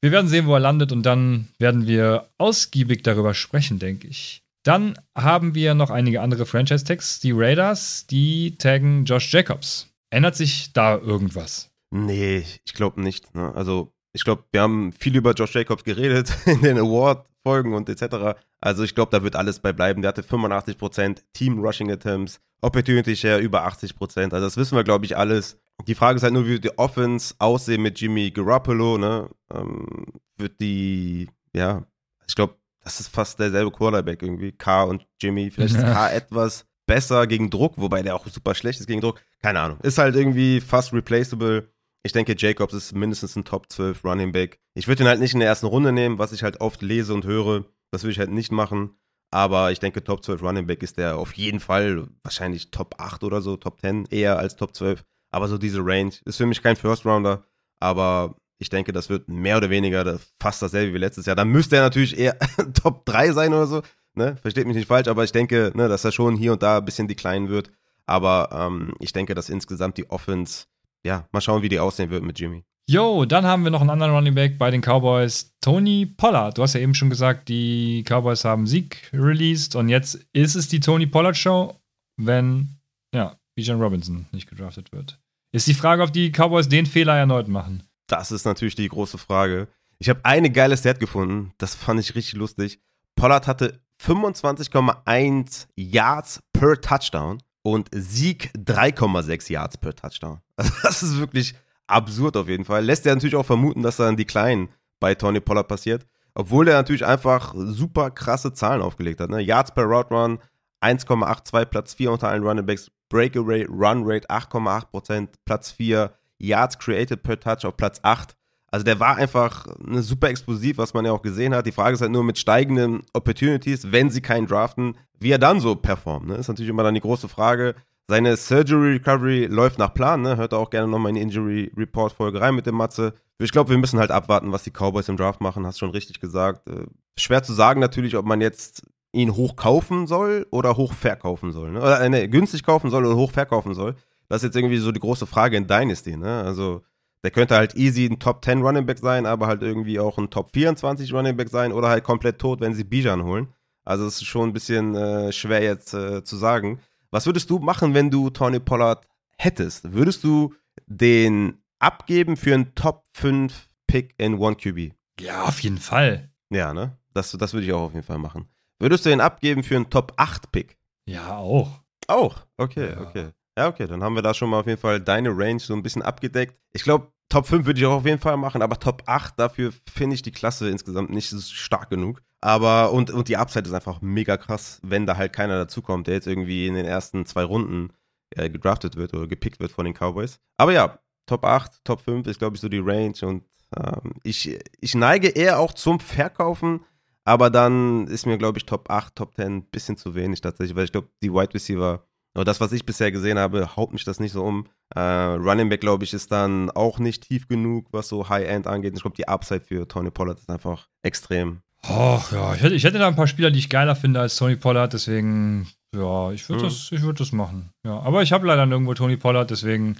Wir werden sehen, wo er landet und dann werden wir ausgiebig darüber sprechen, denke ich. Dann haben wir noch einige andere Franchise-Tags. Die Raiders, die taggen Josh Jacobs. Ändert sich da irgendwas? Nee, ich glaube nicht. Ne? Also, ich glaube, wir haben viel über Josh Jacobs geredet *laughs* in den Award-Folgen und etc. Also, ich glaube, da wird alles bei bleiben. Der hatte 85% Team-Rushing-Attempts, Opportunity Share über 80 Prozent. Also das wissen wir, glaube ich, alles. Die Frage ist halt nur, wie wird die Offense aussehen mit Jimmy Garoppolo, ne? Ähm, wird die, ja, ich glaube, das ist fast derselbe Quarterback irgendwie. K und Jimmy. Vielleicht ist K etwas besser gegen Druck, wobei der auch super schlecht ist gegen Druck. Keine Ahnung. Ist halt irgendwie fast replaceable. Ich denke, Jacobs ist mindestens ein Top 12 Running Back. Ich würde ihn halt nicht in der ersten Runde nehmen, was ich halt oft lese und höre. Das würde ich halt nicht machen. Aber ich denke, Top 12 Running Back ist der auf jeden Fall wahrscheinlich Top 8 oder so, Top 10 eher als Top 12. Aber so diese Range ist für mich kein First Rounder. Aber ich denke, das wird mehr oder weniger fast dasselbe wie letztes Jahr. Dann müsste er natürlich eher *laughs* Top 3 sein oder so. Ne? Versteht mich nicht falsch, aber ich denke, ne, dass er schon hier und da ein bisschen decline wird. Aber ähm, ich denke, dass insgesamt die Offense, ja, mal schauen, wie die aussehen wird mit Jimmy. Jo, dann haben wir noch einen anderen Running Back bei den Cowboys, Tony Pollard. Du hast ja eben schon gesagt, die Cowboys haben Sieg released und jetzt ist es die Tony Pollard Show, wenn, ja, Bijan Robinson nicht gedraftet wird. Ist die Frage, ob die Cowboys den Fehler erneut machen. Das ist natürlich die große Frage. Ich habe eine geile Stat gefunden, das fand ich richtig lustig. Pollard hatte 25,1 Yards per Touchdown und Sieg 3,6 Yards per Touchdown. *laughs* Also das ist wirklich absurd auf jeden Fall. Lässt ja natürlich auch vermuten, dass dann die Kleinen bei Tony Pollard passiert. Obwohl der natürlich einfach super krasse Zahlen aufgelegt hat. Ne? Yards per Route Run 1,82, Platz 4 unter allen Running Backs. Breakaway Run Rate 8,8%, Platz 4. Yards created per Touch auf Platz 8. Also der war einfach eine super explosiv, was man ja auch gesehen hat. Die Frage ist halt nur mit steigenden Opportunities, wenn sie keinen draften, wie er dann so performt. Ne? Ist natürlich immer dann die große Frage, seine Surgery Recovery läuft nach Plan, ne? Hört auch gerne nochmal in die Injury Report Folge rein mit dem Matze. Ich glaube, wir müssen halt abwarten, was die Cowboys im Draft machen, hast schon richtig gesagt. Äh, schwer zu sagen natürlich, ob man jetzt ihn hoch kaufen soll oder hoch verkaufen soll. Ne? Oder ne, günstig kaufen soll oder hoch verkaufen soll. Das ist jetzt irgendwie so die große Frage in Dynasty, ne? Also, der könnte halt easy ein Top 10 Running Back sein, aber halt irgendwie auch ein Top 24 Running Back sein oder halt komplett tot, wenn sie Bijan holen. Also, es ist schon ein bisschen äh, schwer jetzt äh, zu sagen. Was würdest du machen, wenn du Tony Pollard hättest? Würdest du den abgeben für einen Top 5 Pick in One QB? Ja, auf jeden Fall. Ja, ne? Das, das würde ich auch auf jeden Fall machen. Würdest du den abgeben für einen Top 8 Pick? Ja, auch. Auch? Okay, ja. okay. Ja, okay, dann haben wir da schon mal auf jeden Fall deine Range so ein bisschen abgedeckt. Ich glaube, Top 5 würde ich auch auf jeden Fall machen, aber Top 8, dafür finde ich die Klasse insgesamt nicht stark genug. Aber, und, und die Upside ist einfach mega krass, wenn da halt keiner dazukommt, der jetzt irgendwie in den ersten zwei Runden äh, gedraftet wird oder gepickt wird von den Cowboys. Aber ja, Top 8, Top 5 ist, glaube ich, so die Range und ähm, ich, ich neige eher auch zum Verkaufen, aber dann ist mir, glaube ich, Top 8, Top 10 ein bisschen zu wenig tatsächlich, weil ich glaube, die Wide Receiver aber das, was ich bisher gesehen habe, haut mich das nicht so um. Äh, Running Back, glaube ich, ist dann auch nicht tief genug, was so High-End angeht. Ich glaube, die Upside für Tony Pollard ist einfach extrem. Ach ja, ich hätte, ich hätte da ein paar Spieler, die ich geiler finde als Tony Pollard, deswegen, ja, ich würde hm. das, würd das machen. Ja, aber ich habe leider nirgendwo Tony Pollard, deswegen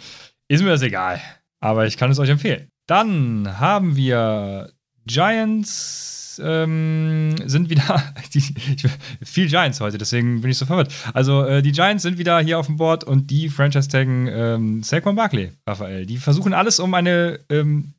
ist mir das egal. Aber ich kann es euch empfehlen. Dann haben wir Giants ähm, sind wieder *laughs* die, ich, viel Giants heute, deswegen bin ich so verwirrt. Also äh, die Giants sind wieder hier auf dem Board und die Franchise taggen ähm, Saquon Barkley, Raphael. Die versuchen alles, um eine ähm,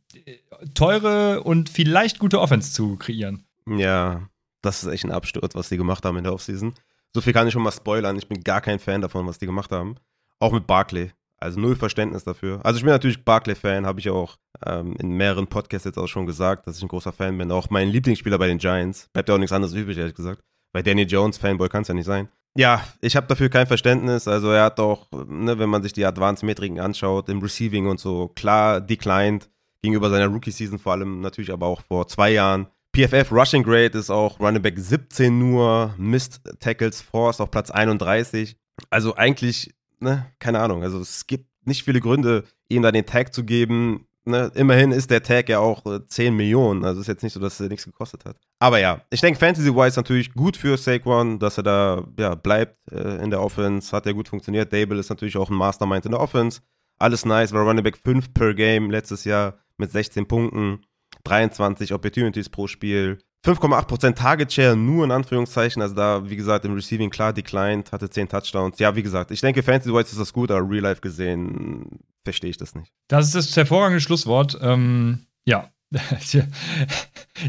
teure und vielleicht gute Offense zu kreieren. Ja, das ist echt ein Absturz, was die gemacht haben in der Offseason. So viel kann ich schon mal spoilern. Ich bin gar kein Fan davon, was die gemacht haben. Auch mit Barkley. Also null Verständnis dafür. Also ich bin natürlich Barkley-Fan, habe ich auch ähm, in mehreren Podcasts jetzt auch schon gesagt, dass ich ein großer Fan bin. Auch mein Lieblingsspieler bei den Giants. Bleibt ja auch nichts anderes übrig, ehrlich gesagt. Weil Danny Jones Fanboy kann es ja nicht sein. Ja, ich habe dafür kein Verständnis. Also er hat auch, ne, wenn man sich die Advanced-Metriken anschaut, im Receiving und so, klar declined gegenüber seiner Rookie-Season vor allem, natürlich aber auch vor zwei Jahren. PFF Rushing Grade ist auch Running Back 17 nur, Missed Tackles Force auf Platz 31. Also eigentlich ne, keine Ahnung. Also es gibt nicht viele Gründe, ihm da den Tag zu geben. Ne? Immerhin ist der Tag ja auch äh, 10 Millionen. Also ist jetzt nicht so, dass er nichts gekostet hat. Aber ja, ich denke, Fantasy-wise natürlich gut für Saquon, dass er da ja, bleibt äh, in der Offense. Hat ja gut funktioniert. Dable ist natürlich auch ein Mastermind in der Offense. Alles nice, war Running Back 5 per Game letztes Jahr mit 16 Punkten, 23 Opportunities pro Spiel. 5,8% Target Share, nur in Anführungszeichen. Also da, wie gesagt, im Receiving klar declined, hatte 10 Touchdowns. Ja, wie gesagt, ich denke, Fantasy-wise ist das gut, aber Real Life gesehen verstehe ich das nicht. Das ist das hervorragende Schlusswort. Ähm, ja. *laughs*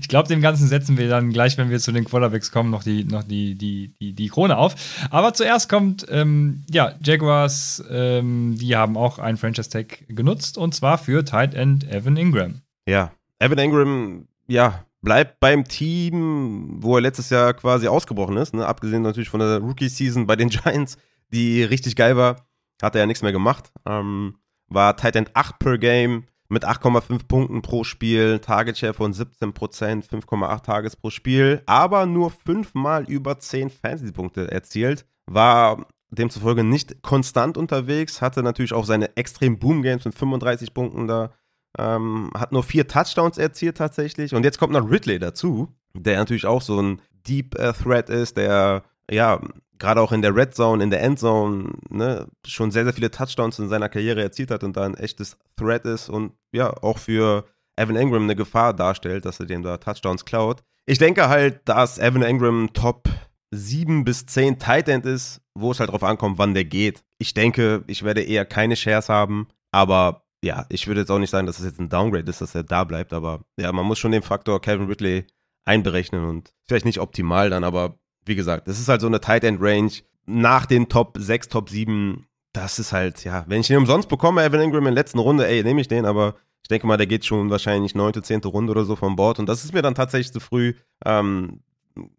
ich glaube, dem Ganzen setzen wir dann gleich, wenn wir zu den Quarterbacks kommen, noch die, noch die, die, die, die Krone auf. Aber zuerst kommt, ähm, ja, Jaguars, ähm, die haben auch einen Franchise-Tag genutzt und zwar für Tight End Evan Ingram. Ja, Evan Ingram, ja, bleibt beim Team, wo er letztes Jahr quasi ausgebrochen ist. Ne? Abgesehen natürlich von der Rookie-Season bei den *laughs* Giants, die richtig geil war, hat er ja nichts mehr gemacht. Ähm, war Tight End 8 per Game mit 8,5 Punkten pro Spiel, Target Share von 17%, 5,8 Tages pro Spiel, aber nur fünfmal über 10 Fantasy-Punkte erzielt. War demzufolge nicht konstant unterwegs, hatte natürlich auch seine extrem Boom-Games mit 35 Punkten da ähm, hat nur vier Touchdowns erzielt tatsächlich. Und jetzt kommt noch Ridley dazu, der natürlich auch so ein Deep äh, Threat ist, der ja gerade auch in der Red Zone, in der Endzone, ne, schon sehr, sehr viele Touchdowns in seiner Karriere erzielt hat und da ein echtes Threat ist und ja, auch für Evan Ingram eine Gefahr darstellt, dass er dem da Touchdowns klaut. Ich denke halt, dass Evan Ingram Top 7 bis 10 Tight End ist, wo es halt drauf ankommt, wann der geht. Ich denke, ich werde eher keine Shares haben, aber ja, ich würde jetzt auch nicht sagen, dass es jetzt ein Downgrade ist, dass er da bleibt, aber ja, man muss schon den Faktor Calvin Ridley einberechnen und vielleicht nicht optimal dann, aber wie gesagt, das ist halt so eine Tight End Range nach den Top 6, Top 7. Das ist halt, ja, wenn ich ihn umsonst bekomme, Evan Ingram in der letzten Runde, ey, nehme ich den, aber ich denke mal, der geht schon wahrscheinlich neunte, zehnte Runde oder so vom Bord und das ist mir dann tatsächlich zu früh, ähm,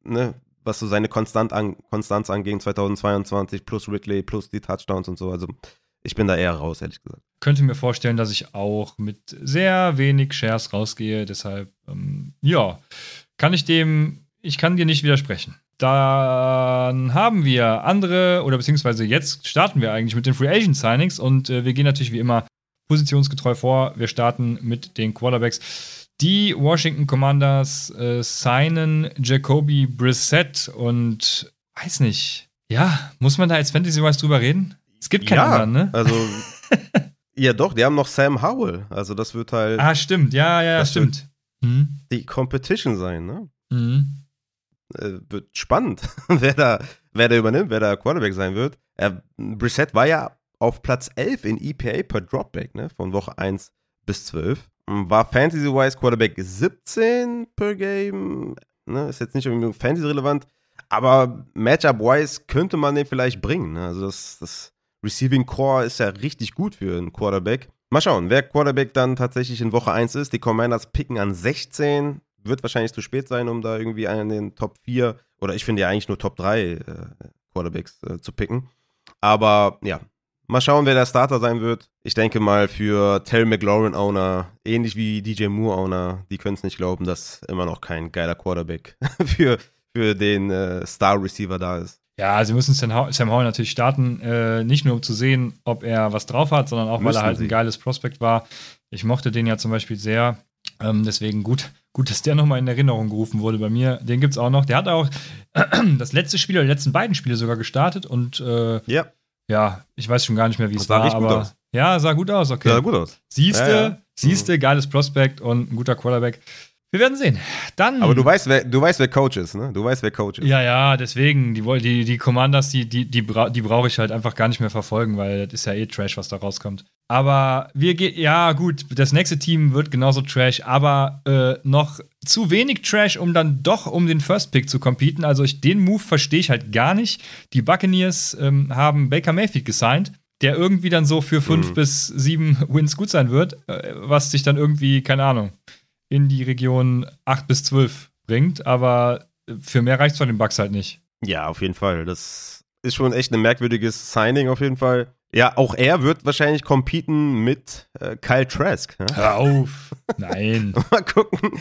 ne, was so seine Konstant an, Konstanz angeht, 2022 plus Ridley plus die Touchdowns und so, also ich bin da eher raus, ehrlich gesagt. Könnte mir vorstellen, dass ich auch mit sehr wenig Shares rausgehe. Deshalb, ähm, ja, kann ich dem, ich kann dir nicht widersprechen. Dann haben wir andere, oder beziehungsweise jetzt starten wir eigentlich mit den Free Agent Signings und äh, wir gehen natürlich wie immer positionsgetreu vor. Wir starten mit den Quarterbacks. Die Washington Commanders äh, signen Jacoby Brissett und weiß nicht, ja, muss man da als Fantasy-Wise drüber reden? Es gibt keinen ja, anderen, ne? Also, *laughs* ja doch, die haben noch Sam Howell. Also das wird halt. Ah, stimmt, ja, ja, das stimmt. Mhm. Die Competition sein, ne? Mhm. Äh, wird spannend, *laughs* wer da, wer da übernimmt, wer da Quarterback sein wird. Äh, Brissett war ja auf Platz 11 in EPA per Dropback, ne? Von Woche 1 bis 12. War Fantasy-wise Quarterback 17 per Game. Ne? Ist jetzt nicht irgendwie Fantasy-relevant. Aber Matchup-wise könnte man den vielleicht bringen. Ne? Also das, das Receiving Core ist ja richtig gut für einen Quarterback. Mal schauen, wer Quarterback dann tatsächlich in Woche 1 ist. Die Commanders picken an 16. Wird wahrscheinlich zu spät sein, um da irgendwie einen in den Top 4 oder ich finde ja eigentlich nur Top 3 äh, Quarterbacks äh, zu picken. Aber ja, mal schauen, wer der Starter sein wird. Ich denke mal für Terry McLaurin Owner, ähnlich wie DJ Moore Owner, die können es nicht glauben, dass immer noch kein geiler Quarterback *laughs* für, für den äh, Star Receiver da ist. Ja, sie müssen Sam Howell natürlich starten, äh, nicht nur um zu sehen, ob er was drauf hat, sondern auch, Müssen weil er halt sie. ein geiles Prospekt war. Ich mochte den ja zum Beispiel sehr. Ähm, deswegen gut, gut, dass der nochmal in Erinnerung gerufen wurde bei mir. Den gibt es auch noch. Der hat auch *clears throat* das letzte Spiel oder die letzten beiden Spiele sogar gestartet und äh, ja. ja, ich weiß schon gar nicht mehr, wie es war, aber Ja, sah gut aus, okay. Sah gut aus. Siehste, Ja, ja. siehste, Mhm. geiles Prospect und ein guter Quarterback. Wir werden sehen. Dann. Aber du weißt, wer, du weißt, wer Coach ist, ne? Du weißt, wer Coach ist. Ja, ja, deswegen, die, die, die Commanders, die, die, die, bra die brauche ich halt einfach gar nicht mehr verfolgen, weil das ist ja eh Trash, was da rauskommt. Aber wir gehen, ja, gut, das nächste Team wird genauso Trash, aber äh, noch zu wenig Trash, um dann doch um den First Pick zu competen. Also ich, den Move verstehe ich halt gar nicht. Die Buccaneers ähm, haben Baker Mayfield gesigned, der irgendwie dann so für fünf Mhm. bis sieben Wins gut sein wird, äh, was sich dann irgendwie, keine Ahnung, in die Region 8 bis 12 bringt, aber für mehr reicht es von den Bucks halt nicht. Ja, auf jeden Fall. Das ist schon echt ein merkwürdiges Signing auf jeden Fall. Ja, auch er wird wahrscheinlich competen mit äh, Kyle Trask. Ja? Hör auf. Nein. *laughs* Mal gucken.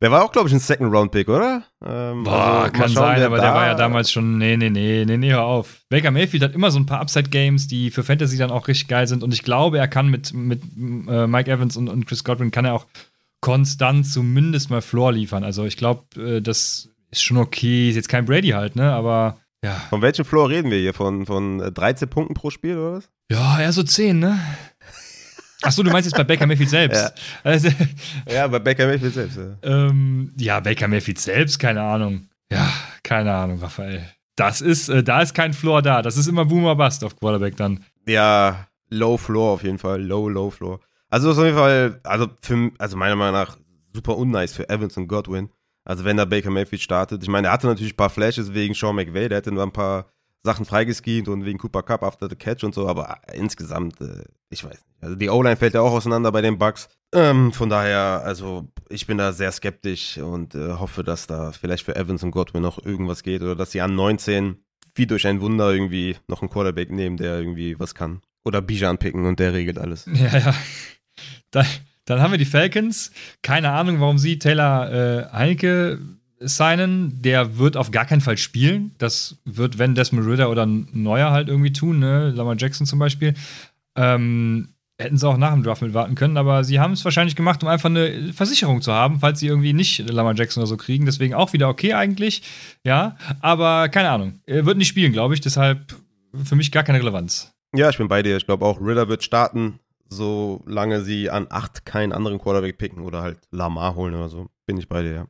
Der war auch, glaube ich, ein Second-Round-Pick, oder? Ähm, Boah, also, kann schauen, sein, aber der war ja damals schon, nee, nee, nee, nee, nee, hör auf. Baker Mayfield hat immer so ein paar Upside-Games, die für Fantasy dann auch richtig geil sind und ich glaube, er kann mit, mit äh, Mike Evans und, und Chris Godwin kann er auch konstant zumindest mal Floor liefern. Also ich glaube, äh, das ist schon okay. Ist jetzt kein Brady halt, ne, aber ja. Von welchem Floor reden wir hier? Von, von äh, 13 Punkten pro Spiel oder was? Ja, eher so 10, ne? Achso, du meinst jetzt bei Baker Mayfield selbst. *laughs* Ja. Also, Ja, bei Baker Mayfield selbst. Ja. ähm, ja, Baker Mayfield selbst, keine Ahnung. Ja, keine Ahnung, Raphael. Das ist, äh, da ist kein Floor da. Das ist immer Boomer Bust auf Quarterback dann. Ja, Low Floor auf jeden Fall. Low, Low Floor. Also ist auf jeden Fall, also, für, also meiner Meinung nach super unnice für Evans und Godwin. Also wenn da Baker Mayfield startet. Ich meine, er hatte natürlich ein paar Flashes wegen Sean McVay. Der hätte nur ein paar Sachen freigeschemt und wegen Cooper Cup after the catch und so. Aber insgesamt, äh, ich weiß nicht. Also die O-Line fällt ja auch auseinander bei den Bucks. Ähm, von daher, also ich bin da sehr skeptisch und äh, hoffe, dass da vielleicht für Evans und Godwin noch irgendwas geht oder dass sie an 19 wie durch ein Wunder irgendwie noch einen Quarterback nehmen, der irgendwie was kann. Oder Bijan picken und der regelt alles. Ja, ja. Da, dann haben wir die Falcons. Keine Ahnung, warum sie Taylor äh, Heineke signen. Der wird auf gar keinen Fall spielen. Das wird, wenn Desmond Ritter oder Neuer halt irgendwie tun, ne? Lamar Jackson zum Beispiel. Ähm, hätten sie auch nach dem Draft mit warten können, aber sie haben es wahrscheinlich gemacht, um einfach eine Versicherung zu haben, falls sie irgendwie nicht Lamar Jackson oder so kriegen. Deswegen auch wieder okay eigentlich. Ja, aber keine Ahnung. Er wird nicht spielen, glaube ich. Deshalb für mich gar keine Relevanz. Ja, ich bin bei dir. Ich glaube auch, Ritter wird starten, solange sie an 8 keinen anderen Quarterback picken oder halt Lamar holen oder so. Bin ich bei dir, ja.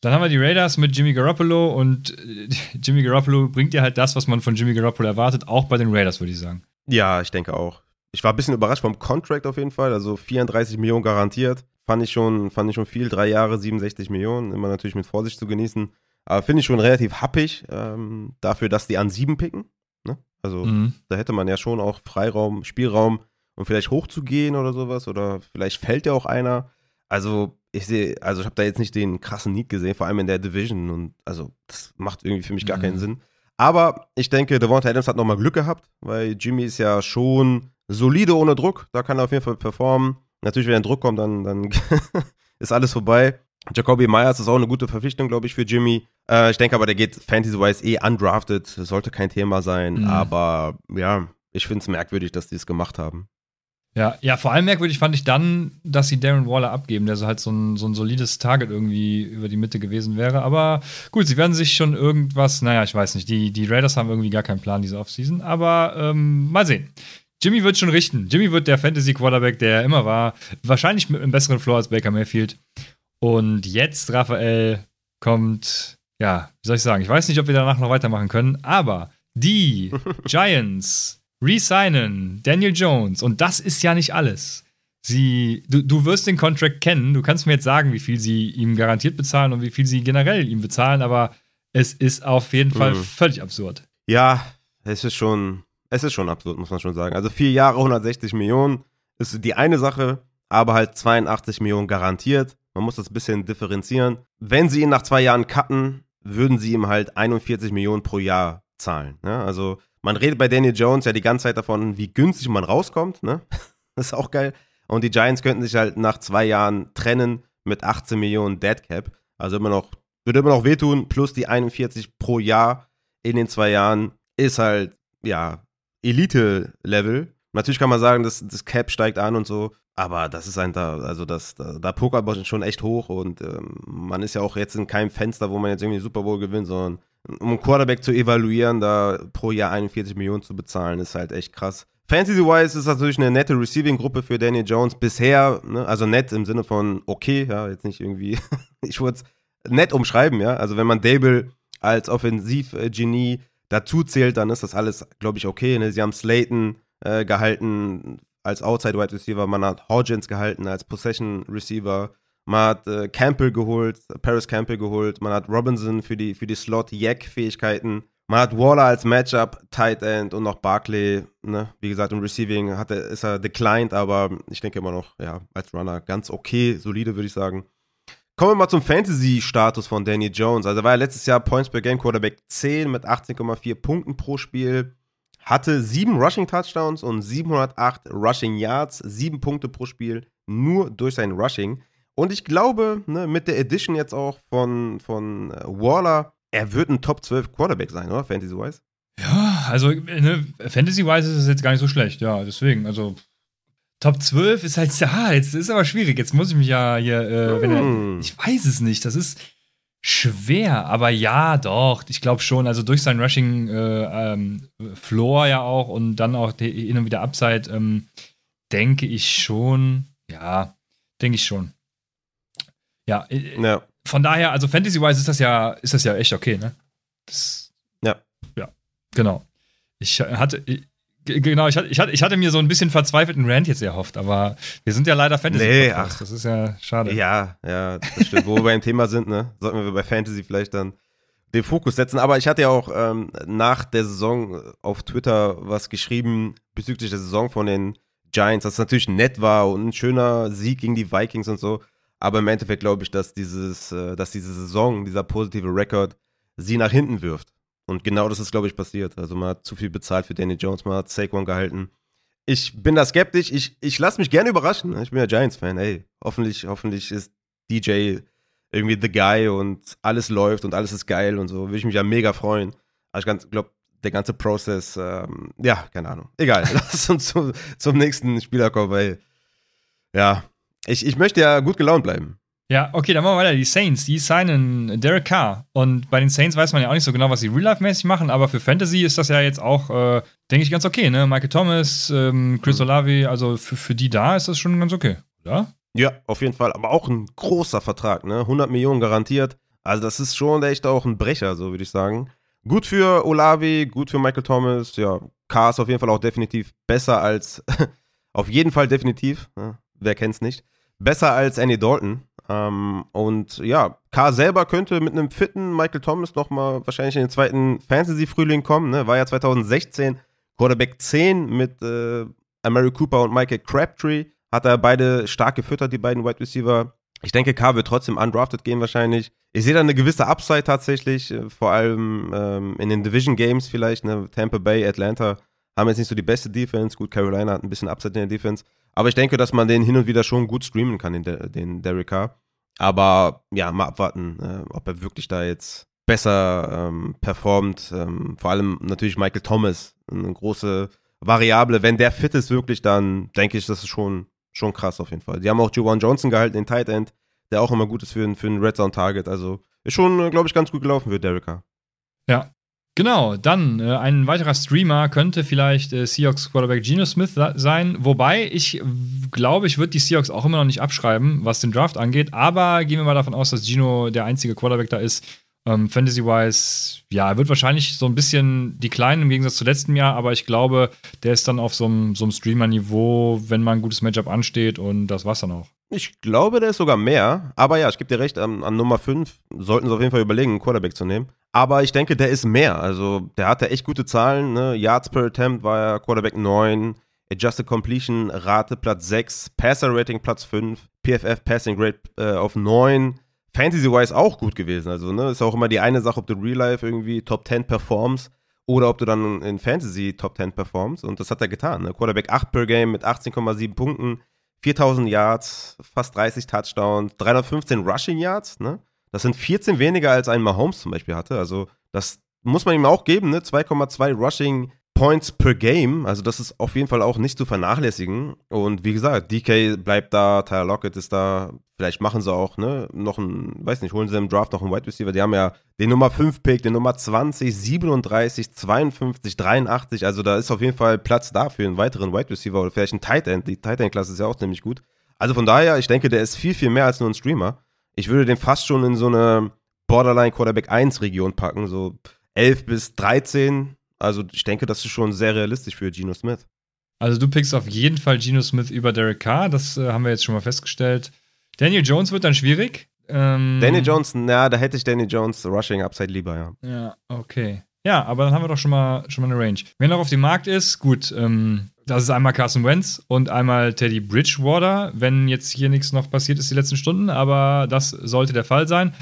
Dann haben wir die Raiders mit Jimmy Garoppolo und äh, *laughs* Jimmy Garoppolo bringt dir halt das, was man von Jimmy Garoppolo erwartet, auch bei den Raiders, würde ich sagen. Ja, ich denke auch. Ich war ein bisschen überrascht vom Contract auf jeden Fall. Also 34 Millionen garantiert. Fand ich schon, fand ich schon viel. Drei Jahre, 67 Millionen. Immer natürlich mit Vorsicht zu genießen. Aber finde ich schon relativ happig ähm, dafür, dass die an sieben picken. Ne? Also Mhm. da hätte man ja schon auch Freiraum, Spielraum, um vielleicht hochzugehen oder sowas. Oder vielleicht fällt ja auch einer. Also ich sehe, also ich habe da jetzt nicht den krassen Need gesehen, vor allem in der Division. Und also das macht irgendwie für mich gar Mhm. keinen Sinn. Aber ich denke, Devonta Adams hat nochmal Glück gehabt, weil Jimmy ist ja schon solide ohne Druck. Da kann er auf jeden Fall performen. Natürlich, wenn der Druck kommt, dann, dann *laughs* ist alles vorbei. Jacoby Myers ist auch eine gute Verpflichtung, glaube ich, für Jimmy. Äh, ich denke aber, der geht Fantasy-wise eh undrafted. Das sollte kein Thema sein. Mhm. Aber ja, ich finde es merkwürdig, dass die es gemacht haben. Ja, ja, vor allem merkwürdig fand ich dann, dass sie Darren Waller abgeben, der so halt so ein, so ein solides Target irgendwie über die Mitte gewesen wäre. Aber gut, sie werden sich schon irgendwas, naja, ich weiß nicht, die, die Raiders haben irgendwie gar keinen Plan diese Offseason, aber ähm, mal sehen. Jimmy wird schon richten. Jimmy wird der Fantasy-Quarterback, der er immer war. Wahrscheinlich mit einem besseren Floor als Baker Mayfield. Und jetzt, Raphael, kommt, ja, wie soll ich sagen, ich weiß nicht, ob wir danach noch weitermachen können, aber die *laughs* Giants resignen Daniel Jones und das ist ja nicht alles. Sie, du, du wirst den Contract kennen, du kannst mir jetzt sagen, wie viel sie ihm garantiert bezahlen und wie viel sie generell ihm bezahlen, aber es ist auf jeden Fall Mhm. völlig absurd. Ja, es ist schon, es ist schon absurd, muss man schon sagen. Also vier Jahre, 160 Millionen ist die eine Sache, aber halt 82 Millionen garantiert. Man muss das ein bisschen differenzieren. Wenn sie ihn nach zwei Jahren cutten, würden sie ihm halt 41 Millionen pro Jahr zahlen. Ne? Also man redet bei Daniel Jones ja die ganze Zeit davon, wie günstig man rauskommt. Ne? *laughs* Das ist auch geil. Und die Giants könnten sich halt nach zwei Jahren trennen mit 18 Millionen Dead Cap. Also immer noch, würde immer noch wehtun, plus die 41 pro Jahr in den zwei Jahren ist halt, ja, Elite-Level. Natürlich kann man sagen, das, das Cap steigt an und so, aber das ist ein, da, also das, da, da pokert man schon echt hoch und ähm, man ist ja auch jetzt in keinem Fenster, wo man jetzt irgendwie den Super Bowl gewinnt, sondern um einen Quarterback zu evaluieren, da pro Jahr 41 Millionen zu bezahlen, ist halt echt krass. Fantasy-wise ist das natürlich eine nette Receiving-Gruppe für Daniel Jones bisher, ne? also nett im Sinne von okay, ja, jetzt nicht irgendwie, *laughs* ich würde es nett umschreiben, ja, also wenn man Dable als Offensivgenie dazu zählt, dann ist das alles, glaube ich, okay, ne? sie haben Slayton äh, gehalten als Outside-Wide Receiver, man hat Hodgins gehalten als Possession-Receiver, man hat äh, Campbell geholt, Paris Campbell geholt, man hat Robinson für die, für die Slot-Jack-Fähigkeiten man hat Waller als Matchup, Tight End und noch Barkley, ne? Wie gesagt, im Receiving hat er, ist er declined, aber ich denke immer noch, ja, als Runner ganz okay, solide, würde ich sagen. Kommen wir mal zum Fantasy-Status von Danny Jones. Also er war ja letztes Jahr Points per Game Quarterback 10 mit 18,4 Punkten pro Spiel. Hatte 7 Rushing Touchdowns und 708 Rushing Yards, 7 Punkte pro Spiel, nur durch sein Rushing. Und ich glaube, ne, mit der Edition jetzt auch von, von äh, Waller er wird ein Top 12 Quarterback sein, oder? Fantasy-wise? Ja, also ne, Fantasy-wise ist es jetzt gar nicht so schlecht, ja, deswegen, also Top 12 ist halt, *laughs* ja, jetzt ist aber schwierig. Jetzt muss ich mich ja hier, äh, wenn er, hm. ich weiß es nicht, das ist schwer, aber ja, doch, ich glaube schon, also durch sein Rushing äh, ähm, Floor ja auch und dann auch hin und wieder Upside, ähm, denke ich schon, ja, denke ich schon. Ja, äh, ja von daher, also Fantasy-wise ist das ja, ist das ja echt okay, ne? Das, ja. Ja, genau. Ich hatte, ich, genau, ich hatte, ich, hatte, ich hatte mir so ein bisschen verzweifelten Rant jetzt erhofft, aber wir sind ja leider Fantasy. Nee, ach, das ist ja schade. Ja, ja, das stimmt. Wo wir beim Thema sind, ne? Sollten wir bei Fantasy vielleicht dann den Fokus setzen. Aber ich hatte ja auch ähm, nach der Saison auf Twitter was geschrieben bezüglich der Saison von den Giants, dass es natürlich nett war und ein schöner Sieg gegen die Vikings und so. Aber im Endeffekt glaube ich, dass dieses, äh, dass diese Saison, dieser positive Rekord, sie nach hinten wirft. Und genau das ist, glaube ich, passiert. Also man hat zu viel bezahlt für Danny Jones, man hat Saquon gehalten. Ich bin da skeptisch. Ich, ich lasse mich gerne überraschen. Ich bin ja Giants-Fan. Ey, hoffentlich, hoffentlich ist DJ irgendwie the guy und alles läuft und alles ist geil und so. Würde ich mich ja mega freuen. Aber ich glaube, der ganze Prozess, ähm, ja, keine Ahnung. Egal, *laughs* lass uns zu, zum nächsten Spieler kommen, weil, ja, ich, ich möchte ja gut gelaunt bleiben. Ja, okay, dann machen wir weiter. Die Saints, die signen Derek Carr. Und bei den Saints weiß man ja auch nicht so genau, was sie real-life-mäßig machen, aber für Fantasy ist das ja jetzt auch, äh, denke ich, ganz okay, ne? Michael Thomas, ähm, Chris mhm. Olavi, also für, für die da ist das schon ganz okay, oder? Ja, auf jeden Fall. Aber auch ein großer Vertrag, ne? 100 Millionen garantiert. Also, das ist schon echt auch ein Brecher, so würde ich sagen. Gut für Olavi, gut für Michael Thomas. Ja, Carr ist auf jeden Fall auch definitiv besser als, *laughs* auf jeden Fall definitiv. Ne? Wer kennt's nicht? besser als Andy Dalton. Ähm, und ja, K selber könnte mit einem fitten Michael Thomas nochmal wahrscheinlich in den zweiten Fantasy-Frühling kommen. Ne? War ja 2016 Quarterback 10 mit äh, Amari Cooper und Michael Crabtree. Hat er beide stark gefüttert, die beiden Wide Receiver. Ich denke, K wird trotzdem undrafted gehen wahrscheinlich. Ich sehe da eine gewisse Upside tatsächlich, äh, vor allem ähm, in den Division Games vielleicht. Ne? Tampa Bay, Atlanta haben jetzt nicht so die beste Defense. Gut, Carolina hat ein bisschen Upside in der Defense. Aber ich denke, dass man den hin und wieder schon gut streamen kann, den, den Derek Carr. Aber ja, mal abwarten, äh, ob er wirklich da jetzt besser ähm, performt. Ähm, vor allem natürlich Michael Thomas, eine große Variable. Wenn der fit ist wirklich, dann denke ich, das ist schon, schon krass auf jeden Fall. Die haben auch Juwan Johnson gehalten, den Tight End, der auch immer gut ist für, für einen Red Zone Target. Also ist schon, äh, glaube ich, ganz gut gelaufen für Derek Carr. Ja, Genau, dann äh, ein weiterer Streamer könnte vielleicht äh, Seahawks Quarterback Geno Smith sein. Wobei ich glaube, ich würde die Seahawks auch immer noch nicht abschreiben, was den Draft angeht. Aber gehen wir mal davon aus, dass Gino der einzige Quarterback da ist. Ähm, Fantasy-wise, ja, er wird wahrscheinlich so ein bisschen die Kleinen im Gegensatz zu letztem Jahr, aber ich glaube, der ist dann auf so einem Streamer-Niveau, wenn mal ein gutes Matchup ansteht und das war's dann auch. Ich glaube, der ist sogar mehr, aber ja, ich gebe dir recht, an, an Nummer 5 sollten sie auf jeden Fall überlegen, einen Quarterback zu nehmen. Aber ich denke, der ist mehr. Also, der hatte echt gute Zahlen. Ne? Yards per Attempt war ja Quarterback 9. Adjusted Completion Rate Platz 6. Passer Rating Platz 5. PFF Passing Rate äh, auf 9. Fantasy-wise auch gut gewesen. Also, ne, ist auch immer die eine Sache, ob du Real Life irgendwie Top 10 performst oder ob du dann in Fantasy Top 10 performst. Und das hat er getan. Ne? Quarterback 8 per Game mit 18,7 Punkten, 4000 Yards, fast 30 Touchdowns, 315 Rushing Yards. Ne? Das sind 14 weniger als ein Mahomes zum Beispiel hatte. Also, das muss man ihm auch geben, ne? 2,2 Rushing Points per Game. Also das ist auf jeden Fall auch nicht zu vernachlässigen. Und wie gesagt, DK bleibt da, Tyler Lockett ist da. Vielleicht machen sie auch, ne, noch ein, weiß nicht, holen sie im Draft noch einen Wide Receiver. Die haben ja den Nummer 5 Pick, den Nummer 20, 37, 52, 83. Also da ist auf jeden Fall Platz da für einen weiteren Wide Receiver oder vielleicht ein Tight End. Die Tight End Klasse ist ja auch ziemlich gut. Also von daher, ich denke, der ist viel, viel mehr als nur ein Streamer. Ich würde den fast schon in so eine Borderline Quarterback 1 Region packen, so 11 bis 13 also ich denke, das ist schon sehr realistisch für Geno Smith. Also du pickst auf jeden Fall Geno Smith über Derek Carr, das äh, haben wir jetzt schon mal festgestellt. Daniel Jones wird dann schwierig. Ähm, Daniel Jones, na, da hätte ich Daniel Jones Rushing Upside lieber, ja. Ja, okay. Ja, aber dann haben wir doch schon mal, schon mal eine Range. Wer noch auf dem Markt ist, gut, ähm, das ist einmal Carson Wentz und einmal Teddy Bridgewater, wenn jetzt hier nichts noch passiert ist die letzten Stunden, aber das sollte der Fall sein.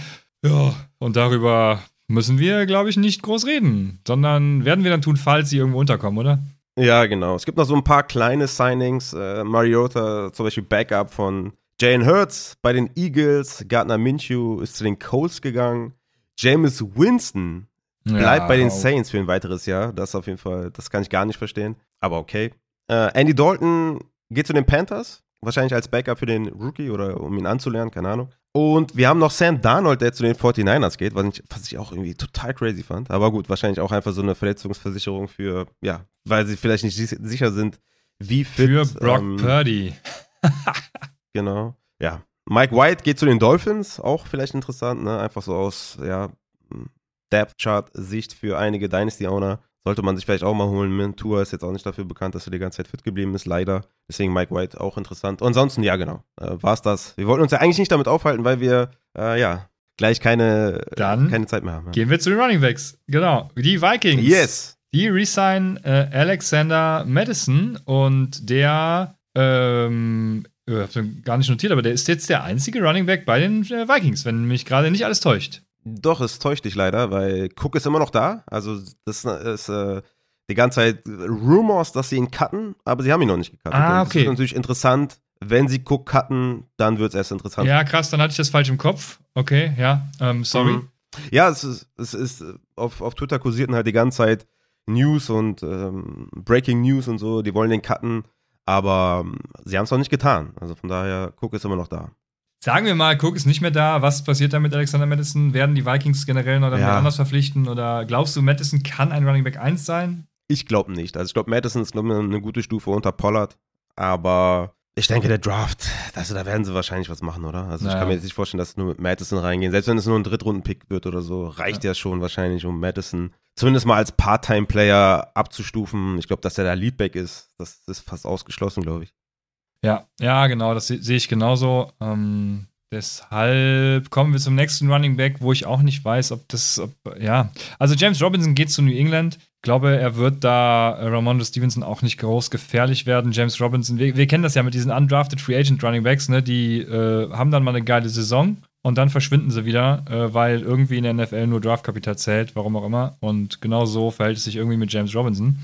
Ja, und darüber müssen wir, glaube ich, nicht groß reden, sondern werden wir dann tun, falls sie irgendwo unterkommen, oder? Ja, genau. Es gibt noch so ein paar kleine Signings. Äh, Mariota, zum Beispiel Backup von Jane Hurts bei den Eagles. Gardner Minshew ist zu den Colts gegangen. James Winston bleibt ja, bei den Saints für ein weiteres Jahr. Das auf jeden Fall, das kann ich gar nicht verstehen. Aber okay. Äh, Andy Dalton geht zu den Panthers. Wahrscheinlich als Backup für den Rookie oder um ihn anzulernen, keine Ahnung. Und wir haben noch Sam Darnold, der zu den 49ers geht, was ich, was ich auch irgendwie total crazy fand. Aber gut, wahrscheinlich auch einfach so eine Verletzungsversicherung für, ja, weil sie vielleicht nicht sicher sind, wie fit. Für Brock ähm, Purdy. *laughs* genau, ja. Mike White geht zu den Dolphins, auch vielleicht interessant, ne? Einfach so aus, ja, Depth-Chart-Sicht für einige Dynasty-Owner. Sollte man sich vielleicht auch mal holen. Mentua ist jetzt auch nicht dafür bekannt, dass er die ganze Zeit fit geblieben ist, leider. Deswegen Mike White auch interessant. Und ansonsten, ja, genau. Äh, War es das. Wir wollten uns ja eigentlich nicht damit aufhalten, weil wir, äh, ja, gleich keine, Dann keine Zeit mehr haben. Ja. Gehen wir zu den Running Backs. Genau. Die Vikings. Yes. Die resign äh, Alexander Madison und der, ähm, ich hab's gar nicht notiert, aber der ist jetzt der einzige Running Back bei den äh, Vikings, wenn mich gerade nicht alles täuscht. Doch, es täuscht dich leider, weil Cook ist immer noch da. Also, das ist äh, die ganze Zeit Rumors, dass sie ihn cutten, aber sie haben ihn noch nicht gecuttet. Ah, okay. Das ist natürlich interessant. Wenn sie Cook cutten, dann wird es erst interessant. Ja, krass, dann hatte ich das falsch im Kopf. Okay, ja, ähm, sorry. Mhm. Ja, es ist, es ist auf, auf Twitter kursierten halt die ganze Zeit News und ähm, Breaking News und so. Die wollen den cutten, aber ähm, sie haben es noch nicht getan. Also von daher, Cook ist immer noch da. Sagen wir mal, Cook ist nicht mehr da. Was passiert da mit Alexander Madison? Werden die Vikings generell noch ja. anders verpflichten? Oder glaubst du, Madison kann ein Running Back 1 sein? Ich glaube nicht. Also ich glaube, Madison ist glaub, eine gute Stufe unter Pollard. Aber ich denke, der Draft, also da werden sie wahrscheinlich was machen, oder? Also naja. ich kann mir jetzt nicht vorstellen, dass sie nur mit Madison reingehen. Selbst wenn es nur ein Drittrunden-Pick wird oder so, reicht ja. ja schon wahrscheinlich, um Madison zumindest mal als Part-Time-Player abzustufen. Ich glaube, dass er der Leadback ist, das ist fast ausgeschlossen, glaube ich. Ja, ja, genau, das sehe ich genauso. Ähm, deshalb kommen wir zum nächsten Running Back, wo ich auch nicht weiß, ob das, ob, ja. Also James Robinson geht zu New England. Ich glaube, er wird da äh, Ramondo Stevenson auch nicht groß gefährlich werden. James Robinson, wir, wir kennen das ja mit diesen undrafted Free Agent Running Backs, ne? Die äh, haben dann mal eine geile Saison und dann verschwinden sie wieder, äh, weil irgendwie in der NFL nur Draftkapital zählt, warum auch immer. Und genau so verhält es sich irgendwie mit James Robinson.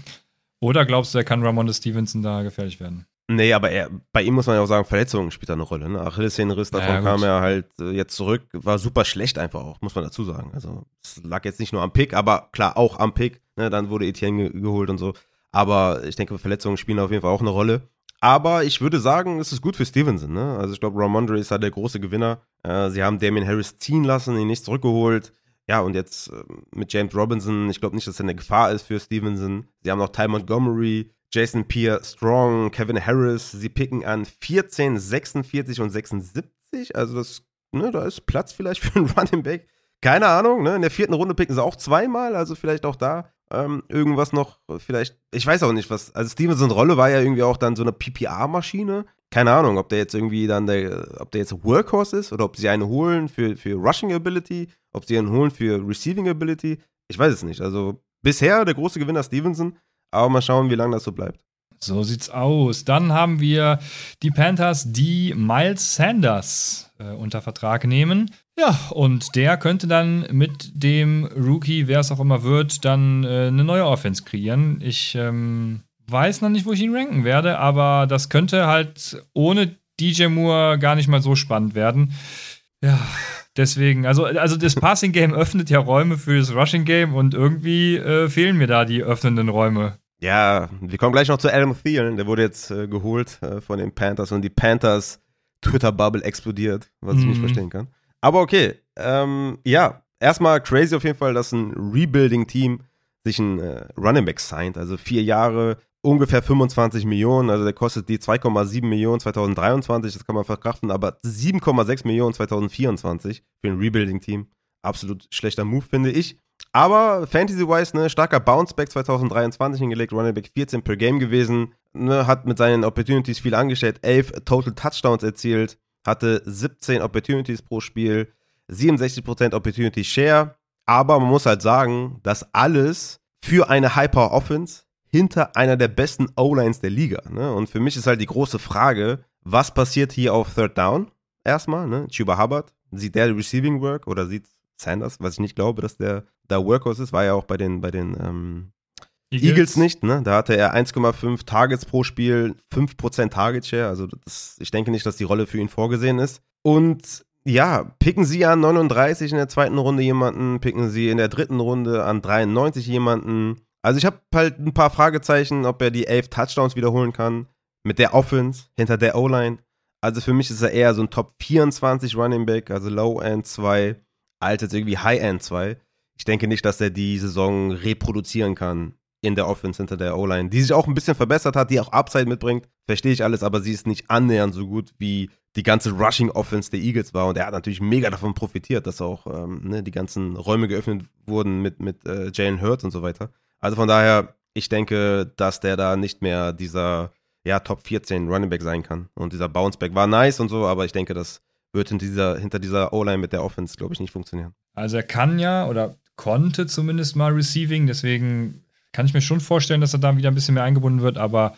Oder glaubst du, er kann Ramondo Stevenson da gefährlich werden? Nee, aber er, bei ihm muss man ja auch sagen, Verletzungen spielt da eine Rolle. Ne? Achillessehnenriss, davon ja, kam er halt äh, jetzt zurück, war super schlecht einfach auch, muss man dazu sagen. Also es lag jetzt nicht nur am Pick, aber klar, auch am Pick. Ne? Dann wurde Etienne ge geholt und so. Aber ich denke, Verletzungen spielen auf jeden Fall auch eine Rolle. Aber ich würde sagen, es ist gut für Stevenson. Ne? Also ich glaube, Ramondre ist da der große Gewinner. Äh, sie haben Damien Harris ziehen lassen, ihn nicht zurückgeholt. Ja, und jetzt äh, mit James Robinson, ich glaube nicht, dass er eine Gefahr ist für Stevenson. Sie haben noch Ty Montgomery, Jason Pierre Strong, Kevin Harris, sie picken an 14, 46 und 76. Also das, ne, da ist Platz vielleicht *laughs* für einen Running Back. Keine Ahnung, ne? In der vierten Runde picken sie auch zweimal, also vielleicht auch da ähm, irgendwas noch, vielleicht, ich weiß auch nicht, was. Also Stevenson Rolle war ja irgendwie auch dann so eine PPR-Maschine. Keine Ahnung, ob der jetzt irgendwie dann der, ob der jetzt Workhorse ist oder ob sie einen holen für, für Rushing Ability, ob sie einen holen für Receiving Ability. Ich weiß es nicht. Also bisher der große Gewinner Stevenson. Aber mal schauen, wie lange das so bleibt. So sieht's aus. Dann haben wir die Panthers, die Miles Sanders äh, unter Vertrag nehmen. Ja, und der könnte dann mit dem Rookie, wer es auch immer wird, dann äh, eine neue Offense kreieren. Ich ähm, weiß noch nicht, wo ich ihn ranken werde, aber das könnte halt ohne DJ Moore gar nicht mal so spannend werden. Ja, deswegen, also, also das Passing Game *laughs* öffnet ja Räume für das Rushing Game und irgendwie äh, fehlen mir da die öffnenden Räume. Ja, wir kommen gleich noch zu Adam Thielen. Der wurde jetzt äh, geholt äh, von den Panthers und die Panthers Twitter-Bubble explodiert, was ich nicht Mhm. verstehen kann. Aber okay, ähm, ja, erstmal crazy auf jeden Fall, dass ein Rebuilding-Team sich ein äh, Running Back signed. Also vier Jahre, ungefähr 25 Millionen. Also der kostet die 2,7 Millionen 2023, das kann man verkraften, aber 7,6 Millionen 2024 für ein Rebuilding-Team. Absolut schlechter Move, finde ich. Aber Fantasy-wise, ne, starker Bounceback 2023 hingelegt, Running Back 14 per Game gewesen, ne, hat mit seinen Opportunities viel angestellt, 11 Total Touchdowns erzielt, hatte 17 Opportunities pro Spiel, 67% Opportunity Share, aber man muss halt sagen, das alles für eine Hyper Offense hinter einer der besten O-Lines der Liga. Ne? Und für mich ist halt die große Frage, was passiert hier auf Third Down? Erstmal, ne? Chuba Hubbard, sieht der Receiving Work oder sieht Sanders, was ich nicht glaube, dass der da Workhorse ist, war ja auch bei den, bei den ähm, Eagles. nicht, ne? Da hatte er 1,5 Targets pro Spiel, 5% Target Share, also das, ich denke nicht, dass die Rolle für ihn vorgesehen ist. Und ja, picken Sie an 39 in der zweiten Runde jemanden, picken Sie in der dritten Runde an 93 jemanden. Also ich habe halt ein paar Fragezeichen, ob er die 11 Touchdowns wiederholen kann mit der Offense hinter der O-Line. Also für mich ist er eher so ein Top 24 Running Back, also Low End 2, als jetzt irgendwie High End 2. Ich denke nicht, dass er die Saison reproduzieren kann in der Offense hinter der O-Line, die sich auch ein bisschen verbessert hat, die auch Upside mitbringt. Verstehe ich alles, aber sie ist nicht annähernd so gut wie die ganze Rushing Offense der Eagles war. Und er hat natürlich mega davon profitiert, dass auch ähm, ne, die ganzen Räume geöffnet wurden mit, mit äh, Jalen Hurts und so weiter. Also von daher, ich denke, dass der da nicht mehr dieser ja, Top 14 Running Back sein kann. Und dieser Bounceback war nice und so, aber ich denke, das wird hinter dieser, hinter dieser O-Line mit der Offense, glaube ich, nicht funktionieren. Also er kann ja oder konnte zumindest mal Receiving, deswegen kann ich mir schon vorstellen, dass er da wieder ein bisschen mehr eingebunden wird, aber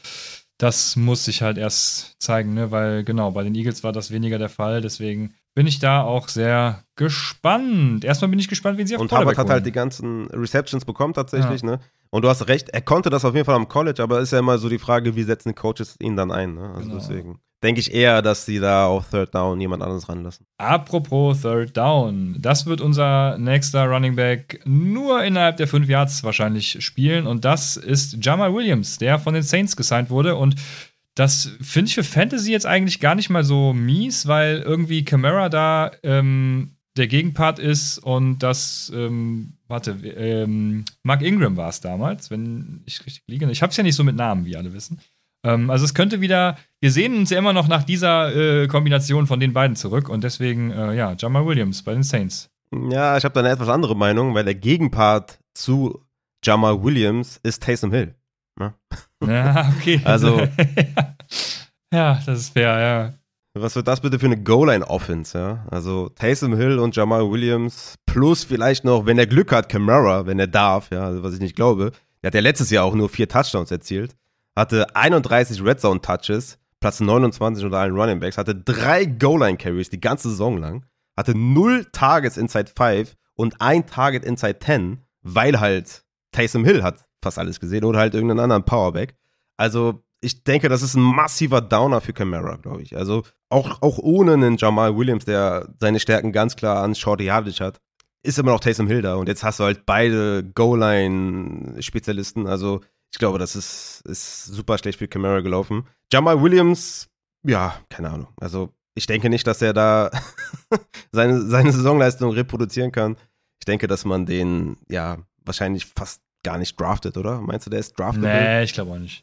das muss sich halt erst zeigen, ne? weil genau, bei den Eagles war das weniger der Fall, deswegen bin ich da auch sehr gespannt. Erstmal bin ich gespannt, wen sie auf Und Hubbard hat halt die ganzen Receptions bekommen tatsächlich, ne? Und du hast recht, er konnte das auf jeden Fall am College, aber ist ja immer so die Frage, wie setzen die Coaches ihn dann ein, ne? Also Genau. deswegen denke ich eher, dass sie da auf Third Down jemand anderes ranlassen. Apropos Third Down, das wird unser nächster Running Back nur innerhalb der 5 Yards wahrscheinlich spielen und das ist Jamal Williams, der von den Saints gesigned wurde und das finde ich für Fantasy jetzt eigentlich gar nicht mal so mies, weil irgendwie Camara da ähm, der Gegenpart ist und das, ähm, warte, ähm, Mark Ingram war es damals, wenn ich richtig liege. Ich habe es ja nicht so mit Namen, wie alle wissen. Ähm, also es könnte wieder, wir sehen uns ja immer noch nach dieser äh, Kombination von den beiden zurück und deswegen, äh, ja, Jamal Williams bei den Saints. Ja, ich habe da eine etwas andere Meinung, weil der Gegenpart zu Jamal Williams ist Taysom Hill. *laughs* Ja, okay. Also- *laughs* ja, das ist fair, ja. Was wird das bitte für eine Goal-Line-Offense, ja? Also Taysom Hill und Jamal Williams plus vielleicht noch, wenn er Glück hat, Camara, wenn er darf, ja, also was ich nicht glaube. Der hat ja letztes Jahr auch nur vier Touchdowns erzielt, hatte 31 Red Zone Touches, Platz 29 unter allen Running Backs, hatte drei Goal-Line-Carries die ganze Saison lang, hatte null Targets inside 5 und ein Target inside 10, weil halt Taysom Hill hat fast alles gesehen oder halt irgendeinen anderen Powerback. Also ich denke, das ist ein massiver Downer für Camara, glaube ich. Also auch, auch ohne einen Jamal Williams, der seine Stärken ganz klar an Shorty Yardage hat, ist immer noch Taysom Hill da. Und jetzt hast du halt beide Goal-Line-Spezialisten. Also ich glaube, das ist, ist super schlecht für Camara gelaufen. Jamal Williams, ja, keine Ahnung. Also ich denke nicht, dass er da *laughs* seine, seine Saisonleistung reproduzieren kann. Ich denke, dass man den, ja, wahrscheinlich fast gar nicht draftet, oder? Meinst du, der ist draftable? Nee, ich glaube auch nicht.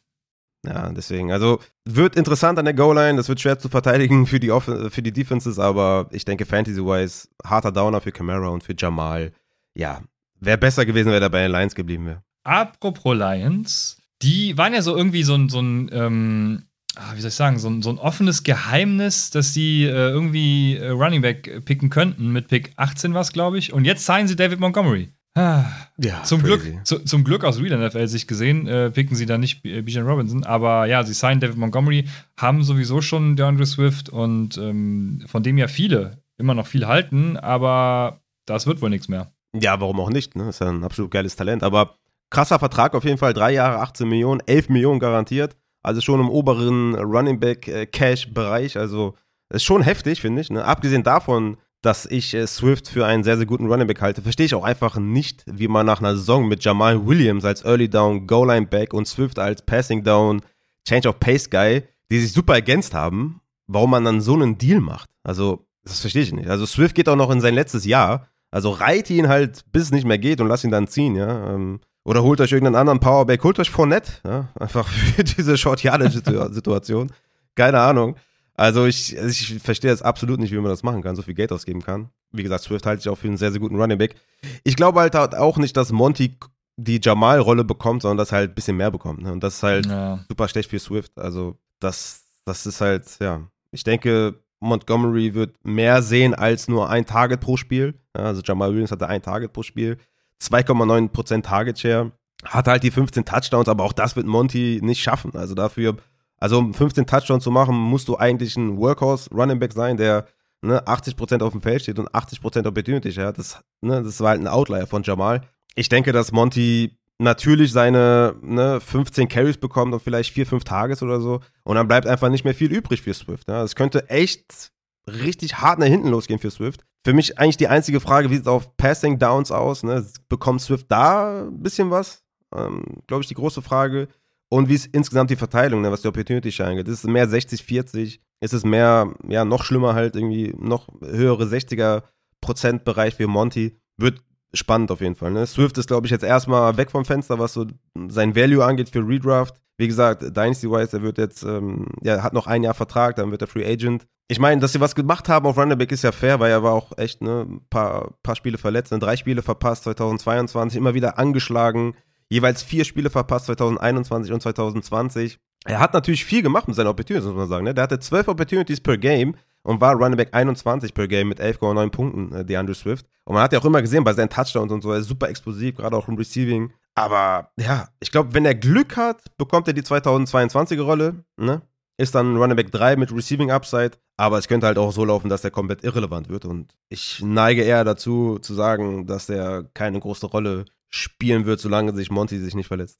Ja, deswegen. Also wird interessant an der Goal-Line. Das wird schwer zu verteidigen für die, Off für die Defenses, aber ich denke, Fantasy-wise, harter Downer für Camara und für Jamal. Ja, wäre besser gewesen, wenn er bei den Lions geblieben wäre. Apropos Lions, die waren ja so irgendwie so ein, so ein ähm, ah, wie soll ich sagen, so ein, so ein offenes Geheimnis, dass die äh, irgendwie äh, Running Back picken könnten. Mit Pick 18 war es, glaube ich. Und jetzt signen sie David Montgomery. Ah, Ja, zum, Glück, zu, zum Glück aus Real NFL sich gesehen, äh, picken sie da nicht B- Bijan Robinson. Aber ja, sie signen David Montgomery, haben sowieso schon DeAndre Swift und ähm, von dem ja viele immer noch viel halten, aber das wird wohl nichts mehr. Ja, warum auch nicht? Ne? Ist ja ein absolut geiles Talent. Aber krasser Vertrag auf jeden Fall. Drei Jahre, 18 Millionen, 11 Millionen garantiert. Also schon im oberen Running Back äh, Cash-Bereich. Also ist schon heftig, finde ich. Ne? Abgesehen davon, dass ich äh, Swift für einen sehr, sehr guten Running Back halte, verstehe ich auch einfach nicht, wie man nach einer Saison mit Jamal Williams als Early Down Goal Line Back und Swift als Passing Down Change of Pace Guy, die sich super ergänzt haben, warum man dann so einen Deal macht. Also, das verstehe ich nicht. Also, Swift geht auch noch in sein letztes Jahr. Also, reite ihn halt, bis es nicht mehr geht und lass ihn dann ziehen, ja. Ähm, oder holt euch irgendeinen anderen Powerback, holt euch Fournette, ja. *laughs* Einfach für diese Short-Yardage-Situation. Keine Ahnung. Also ich, ich verstehe jetzt absolut nicht, wie man das machen kann, so viel Geld ausgeben kann. Wie gesagt, Swift halte ich auch für einen sehr, sehr guten Running Back. Ich glaube halt auch nicht, dass Monty die Jamal-Rolle bekommt, sondern dass er halt ein bisschen mehr bekommt. Ne? Und das ist halt ja. super schlecht für Swift. Also das, das ist halt, ja. Ich denke, Montgomery wird mehr sehen als nur ein Target pro Spiel. Ja, also Jamal Williams hatte ein Target pro Spiel. 2,9% Target Share. Hat halt die 15 Touchdowns, aber auch das wird Monty nicht schaffen. Also dafür also um 15 Touchdowns zu machen, musst du eigentlich ein Workhorse Running Back sein, der ne, 80% auf dem Feld steht und 80% Opportunity ja, das, ne, das war halt ein Outlier von Jamal. Ich denke, dass Monty natürlich seine ne, 15 Carries bekommt und vielleicht 4, 5 Tages oder so. Und dann bleibt einfach nicht mehr viel übrig für Swift. Ja. Es könnte echt richtig hart nach hinten losgehen für Swift. Für mich eigentlich die einzige Frage, wie sieht es auf Passing Downs aus? Ne? Bekommt Swift da ein bisschen was? Ähm, Glaube ich, die große Frage. Und wie ist insgesamt die Verteilung, ne, was die Opportunity angeht? Ist es mehr 60-40? Ist es mehr, ja, noch schlimmer halt irgendwie, noch höhere 60er Prozentbereich wie Monty? Wird spannend auf jeden Fall. Ne? Swift ist, glaube ich, jetzt erstmal weg vom Fenster, was so sein Value angeht für Redraft. Wie gesagt, Dynasty-wise, er wird jetzt, ähm, ja, hat noch ein Jahr Vertrag, dann wird er Free Agent. Ich meine, dass sie was gemacht haben auf Running Back ist ja fair, weil er war auch echt, ne, ein paar, paar Spiele verletzt, ne, drei Spiele verpasst, 2022, immer wieder angeschlagen jeweils vier Spiele verpasst, 2021 und 2020. Er hat natürlich viel gemacht mit seinen Opportunities, muss man sagen. Ne? Der hatte 12 Opportunities per Game und war Running Back 21 per Game mit 11,9 Punkten, äh, DeAndre Swift. Und man hat ja auch immer gesehen bei seinen Touchdowns und so, er ist super explosiv, gerade auch im Receiving. Aber ja, ich glaube, wenn er Glück hat, bekommt er die 2022er Rolle. Ne? Ist dann Running Back 3 mit Receiving Upside. Aber es könnte halt auch so laufen, dass er komplett irrelevant wird. Und ich neige eher dazu zu sagen, dass er keine große Rolle spielen wird, solange sich Monty sich nicht verletzt.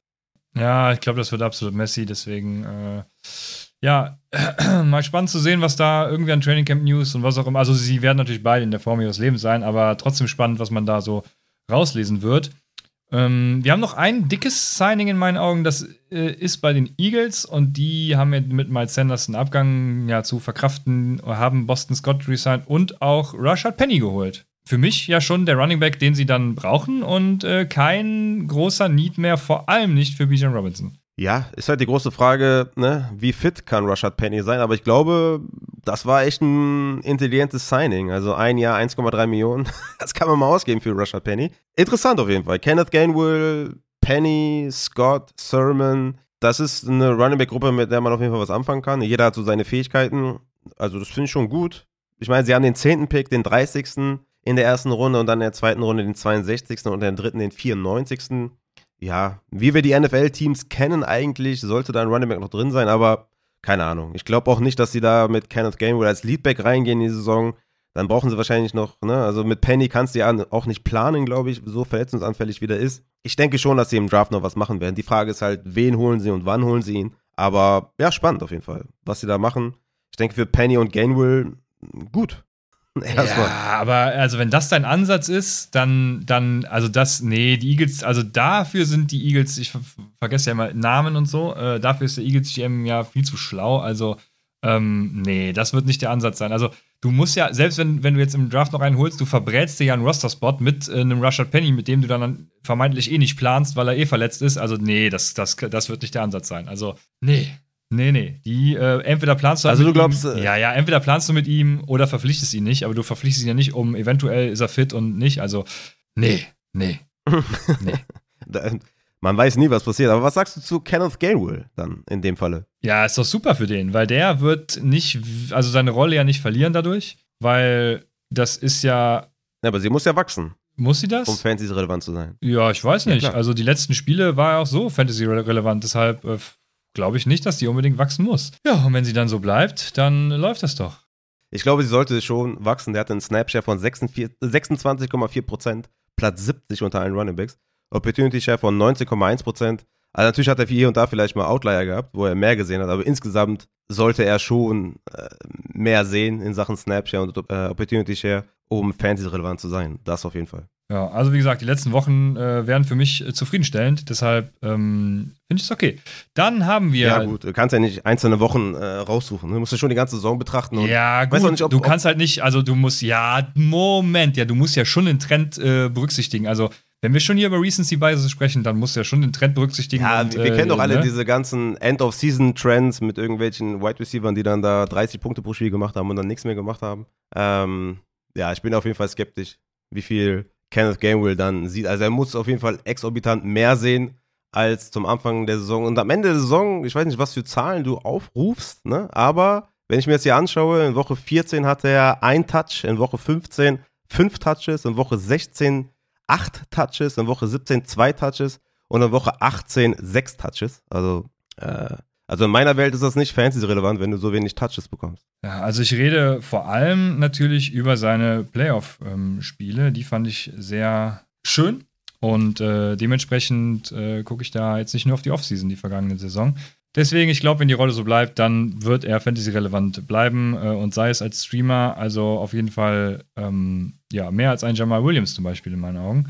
Ja, ich glaube, das wird absolut Messi, deswegen äh, ja, *clears throat* mal spannend zu sehen, was da irgendwie an Training Camp News und was auch immer. Also, sie werden natürlich beide in der Form ihres Lebens sein, aber trotzdem spannend, was man da so rauslesen wird. Ähm, wir haben noch ein dickes Signing in meinen Augen, das äh, ist bei den Eagles und die haben mit Miles Sanders einen Abgang ja, zu verkraften, haben Boston Scott resigned und auch Rashad Penny geholt für mich ja schon der Running Back, den sie dann brauchen und äh, kein großer Need mehr, vor allem nicht für Bijan Robinson. Ja, ist halt die große Frage, ne? wie fit kann Rashad Penny sein? Aber ich glaube, das war echt ein intelligentes Signing. Also ein Jahr 1,3 Millionen, *laughs* das kann man mal ausgeben für Rashad Penny. Interessant auf jeden Fall. Kenneth Gainwell, Penny, Scott, Sermon. Das ist eine Running Back Gruppe, mit der man auf jeden Fall was anfangen kann. Jeder hat so seine Fähigkeiten. Also das finde ich schon gut. Ich meine, sie haben den 10. Pick, den 30 in der ersten Runde und dann in der zweiten Runde den 62. und in der dritten den 94. Ja, wie wir die NFL-Teams kennen eigentlich, sollte da ein Running Back noch drin sein, aber keine Ahnung. Ich glaube auch nicht, dass sie da mit Kenneth Gainwell als Leadback reingehen in die Saison. Dann brauchen sie wahrscheinlich noch, ne, also mit Penny kannst du ja auch nicht planen, glaube ich, so verletzungsanfällig wie der ist. Ich denke schon, dass sie im Draft noch was machen werden. Die Frage ist halt, wen holen sie und wann holen sie ihn. Aber ja, spannend auf jeden Fall, was sie da machen. Ich denke für Penny und Gainwell gut. *laughs* Erstmal. Ja, aber also wenn das dein Ansatz ist, dann, dann, also das, nee, die Eagles, also dafür sind die Eagles, ich ver vergesse ja immer Namen und so, äh, dafür ist der Eagles GM ja viel zu schlau. Also, ähm, nee, das wird nicht der Ansatz sein. Also, du musst ja, selbst wenn, wenn du jetzt im Draft noch einen holst, du verbrätst dir ja einen Roster-Spot mit äh, einem Rushard Penny, mit dem du dann vermeintlich eh nicht planst, weil er eh verletzt ist. Also, nee, das, das, das wird nicht der Ansatz sein. Also, nee. Nee, nee. Die, äh, entweder planst du halt Also du glaubst. Ihm, äh, ja, ja, entweder planst du mit ihm oder verpflichtest ihn nicht, aber du verpflichtest ihn ja nicht, um eventuell ist er fit und nicht. Also, nee, nee. *laughs* nee. Man weiß nie, was passiert. Aber was sagst du zu Kenneth Gainwell dann in dem Falle? Ja, ist doch super für den, weil der wird nicht, also seine Rolle ja nicht verlieren dadurch, weil das ist ja. Ja, aber sie muss ja wachsen. Muss sie das? Um Fantasy relevant zu sein. Ja, ich weiß nicht. Ja, also die letzten Spiele war er auch so Fantasy relevant, deshalb äh, glaube ich nicht, dass die unbedingt wachsen muss. Ja, und wenn sie dann so bleibt, dann läuft das doch. Ich glaube, sie sollte schon wachsen. Der hat einen Snapshare von 26,4%, Platz 70 unter allen Runningbacks. Opportunity Share von 19,1%. Also natürlich hat er hier und da vielleicht mal Outlier gehabt, wo er mehr gesehen hat, aber insgesamt sollte er schon äh, mehr sehen in Sachen Snapshare und äh, Opportunity Share, um Fantasy-relevant zu sein. Das auf jeden Fall. Ja, also wie gesagt, die letzten Wochen äh, wären für mich äh, zufriedenstellend, deshalb ähm, finde ich es okay. Dann haben wir. Ja, gut, du kannst ja nicht einzelne Wochen äh, raussuchen. Du musst ja schon die ganze Saison betrachten. ja, gut, nicht, ob, du kannst halt nicht, also du musst, ja, Moment, ja, du musst ja schon den Trend äh, berücksichtigen. Also wenn wir schon hier über Recency Biases sprechen, dann musst du ja schon den Trend berücksichtigen. Ja, und, wir, wir kennen doch alle ne? diese ganzen End-of-Season-Trends mit irgendwelchen Wide Receivers, die dann da 30 Punkte pro Spiel gemacht haben und dann nichts mehr gemacht haben. Ähm, ja, ich bin auf jeden Fall skeptisch, wie viel Kenneth Gainwell dann sieht. Also er muss auf jeden Fall exorbitant mehr sehen als zum Anfang der Saison. Und am Ende der Saison, ich weiß nicht, was für Zahlen du aufrufst, ne? aber wenn ich mir jetzt hier anschaue, in Woche 14 hatte er ein Touch, in Woche 15 fünf Touches, in Woche 16 acht Touches, in Woche 17 zwei Touches und in Woche 18 sechs Touches. Also äh, also in meiner Welt ist das nicht fantasy-relevant, wenn du so wenig Touches bekommst. Ja, also ich rede vor allem natürlich über seine Playoff-Spiele. Die fand ich sehr schön. Und äh, dementsprechend äh, gucke ich da jetzt nicht nur auf die Offseason, die vergangene Saison. Deswegen, ich glaube, wenn die Rolle so bleibt, dann wird er Fantasy-relevant bleiben äh, und sei es als Streamer, also auf jeden Fall ähm, ja, mehr als ein Jamal Williams zum Beispiel in meinen Augen.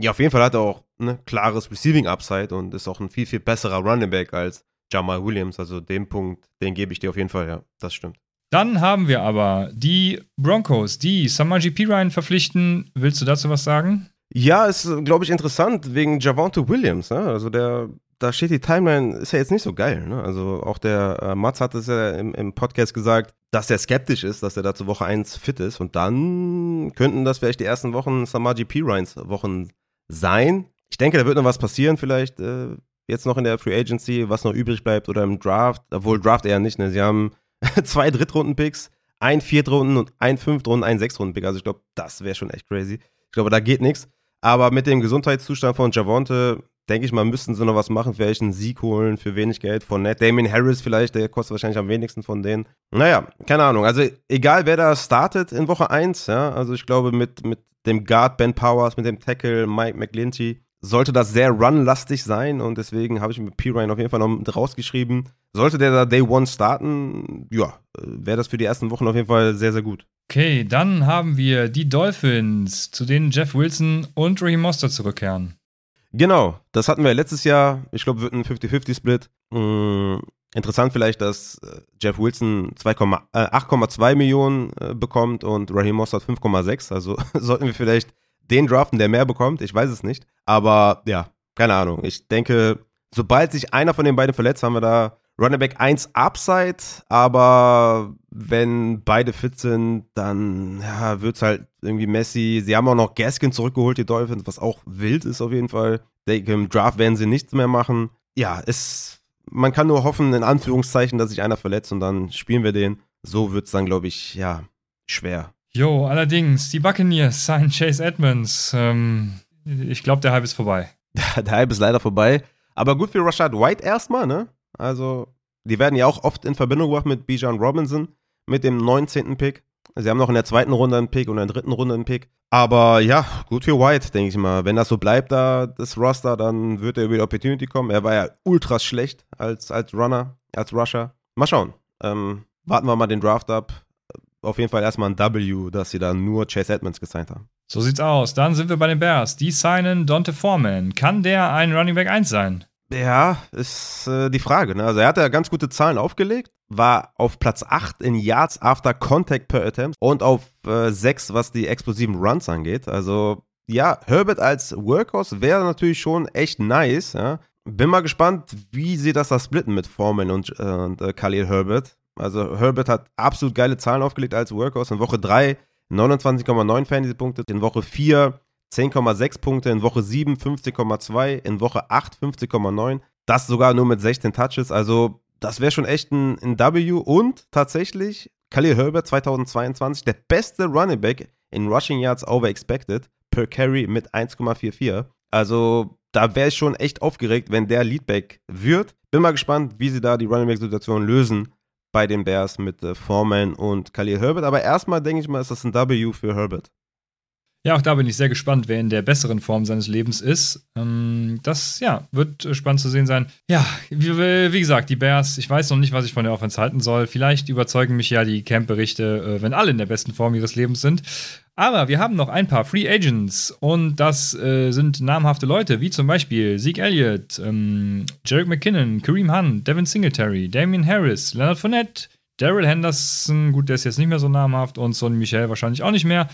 Ja, auf jeden Fall hat er auch ein ne, klares Receiving-Upside und ist auch ein viel, viel besserer Running Back als Jamal Williams. Also den Punkt, den gebe ich dir auf jeden Fall, ja, das stimmt. Dann haben wir aber die Broncos, die Samaji Ryan verpflichten. Willst du dazu was sagen? Ja, ist, glaube ich, interessant wegen Javante Williams. Ne? Also der, da steht die Timeline, ist ja jetzt nicht so geil. Ne? Also auch der äh, Mats hat es ja im, im, Podcast gesagt, dass er skeptisch ist, dass er da zur Woche 1 fit ist. Und dann könnten das vielleicht die ersten Wochen Samaji P. Ryans Wochen sein. Ich denke, da wird noch was passieren vielleicht. Äh, jetzt noch in der Free Agency, was noch übrig bleibt oder im Draft, obwohl Draft eher nicht, ne? Sie haben *laughs* zwei Drittrunden-Picks, ein Viertrunden und ein Fünftrunden, ein Sechstrunden-Pick. Also ich glaube, das wäre schon echt crazy. Ich glaube, da geht nichts. Aber mit dem Gesundheitszustand von Javonte, denke ich mal, müssten sie noch was machen, vielleicht einen Sieg holen für wenig Geld von Ned. Damien Harris vielleicht, der kostet wahrscheinlich am wenigsten von denen. Naja, keine Ahnung. Also egal, wer da startet in Woche 1, ja, also ich glaube mit, mit dem Guard Ben Powers, mit dem Tackle Mike McGlinty, sollte das sehr run-lastig sein und deswegen habe ich mit P. Ryan auf jeden Fall noch rausgeschrieben. Sollte der da Day One starten, ja, wäre das für die ersten Wochen auf jeden Fall sehr, sehr gut. Okay, dann haben wir die Dolphins, zu denen Jeff Wilson und Raheem Mostert zurückkehren. Genau, das hatten wir letztes Jahr. Ich glaube, wird ein 50-50-Split. Mhm. Interessant vielleicht, dass äh, Jeff Wilson 8,2 äh, Millionen äh, bekommt und Raheem Mostert 5,6. Also *laughs* sollten wir vielleicht den draften, der mehr bekommt. Ich weiß es nicht. Aber ja, keine Ahnung. Ich denke, sobald sich einer von den beiden verletzt, haben wir da Running Back 1 Upside. Aber wenn beide fit sind, dann ja, wird es halt irgendwie Messi. Sie haben auch noch Gaskin zurückgeholt, die Dolphins, was auch wild ist auf jeden Fall. denke, im Draft werden sie nichts mehr machen. Ja, es, man kann nur hoffen, in Anführungszeichen, dass sich einer verletzt und dann spielen wir den. So wird es dann, glaube ich, ja, schwer. Jo, allerdings, die Buccaneers signen Chase Edmonds. Ähm, ich glaube, der Hype ist vorbei. *laughs* der Hype ist leider vorbei. Aber gut für Rashad White erstmal, ne? Also, die werden ja auch oft in Verbindung gebracht mit Bijan Robinson, mit dem 19. Pick. Sie haben noch in der zweiten Runde einen Pick und in der dritten Runde einen Pick. Aber ja, gut für White, denke ich mal. Wenn das so bleibt, da das Roster, dann wird er über die Opportunity kommen. Er war ja ultra schlecht als, als Runner, als Rusher. Mal schauen. Ähm, warten wir mal den Draft ab auf jeden Fall erstmal ein W, dass sie da nur Chase Edmonds gesigned haben. So sieht's aus. Dann sind wir bei den Bears. Die signen Dante Foreman. Kann der ein Running Back 1 sein? Ja, ist äh, die Frage. Ne? Also er hat ja ganz gute Zahlen aufgelegt, war auf Platz 8 in Yards after Contact per Attempt und auf äh, 6, was die explosiven Runs angeht. Also ja, Herbert als Workhorse wäre natürlich schon echt nice. Ja? Bin mal gespannt, wie sie das da splitten mit Foreman und, äh, und äh, Khalil Herbert. Also Herbert hat absolut geile Zahlen aufgelegt als Workhorse. In Woche 3 29,9 Fantasy-Punkte, in Woche 4 10,6 Punkte, in Woche 7 15,2, in Woche 8 50,9. Das sogar nur mit 16 Touches. Also das wäre schon echt ein, ein W. Und tatsächlich Khalil Herbert 2022 der beste Running Back in Rushing Yards over expected per Carry mit 1,44. Also da wäre ich schon echt aufgeregt, wenn der Leadback wird. Bin mal gespannt, wie sie da die Running Back-Situation lösen bei den Bears mit äh, Foreman und Khalil Herbert. Aber erstmal denke ich mal, ist das ein W für Herbert. Ja, auch da bin ich sehr gespannt, wer in der besseren Form seines Lebens ist. Ähm, das, ja, wird äh, spannend zu sehen sein. Ja, wie, wie, gesagt, die Bears, ich weiß noch nicht, was ich von der Offense halten soll. Vielleicht überzeugen mich ja die Camp-Berichte, äh, wenn alle in der besten Form ihres Lebens sind. Aber wir haben noch ein paar Free Agents und das äh, sind namhafte Leute, wie zum Beispiel Zeke Elliott, ähm, Jarek McKinnon, Kareem Hunt, Devin Singletary, Damian Harris, Leonard Fournette, Daryl Henderson, gut, der ist jetzt nicht mehr so namhaft und Sonny Michel wahrscheinlich auch nicht mehr.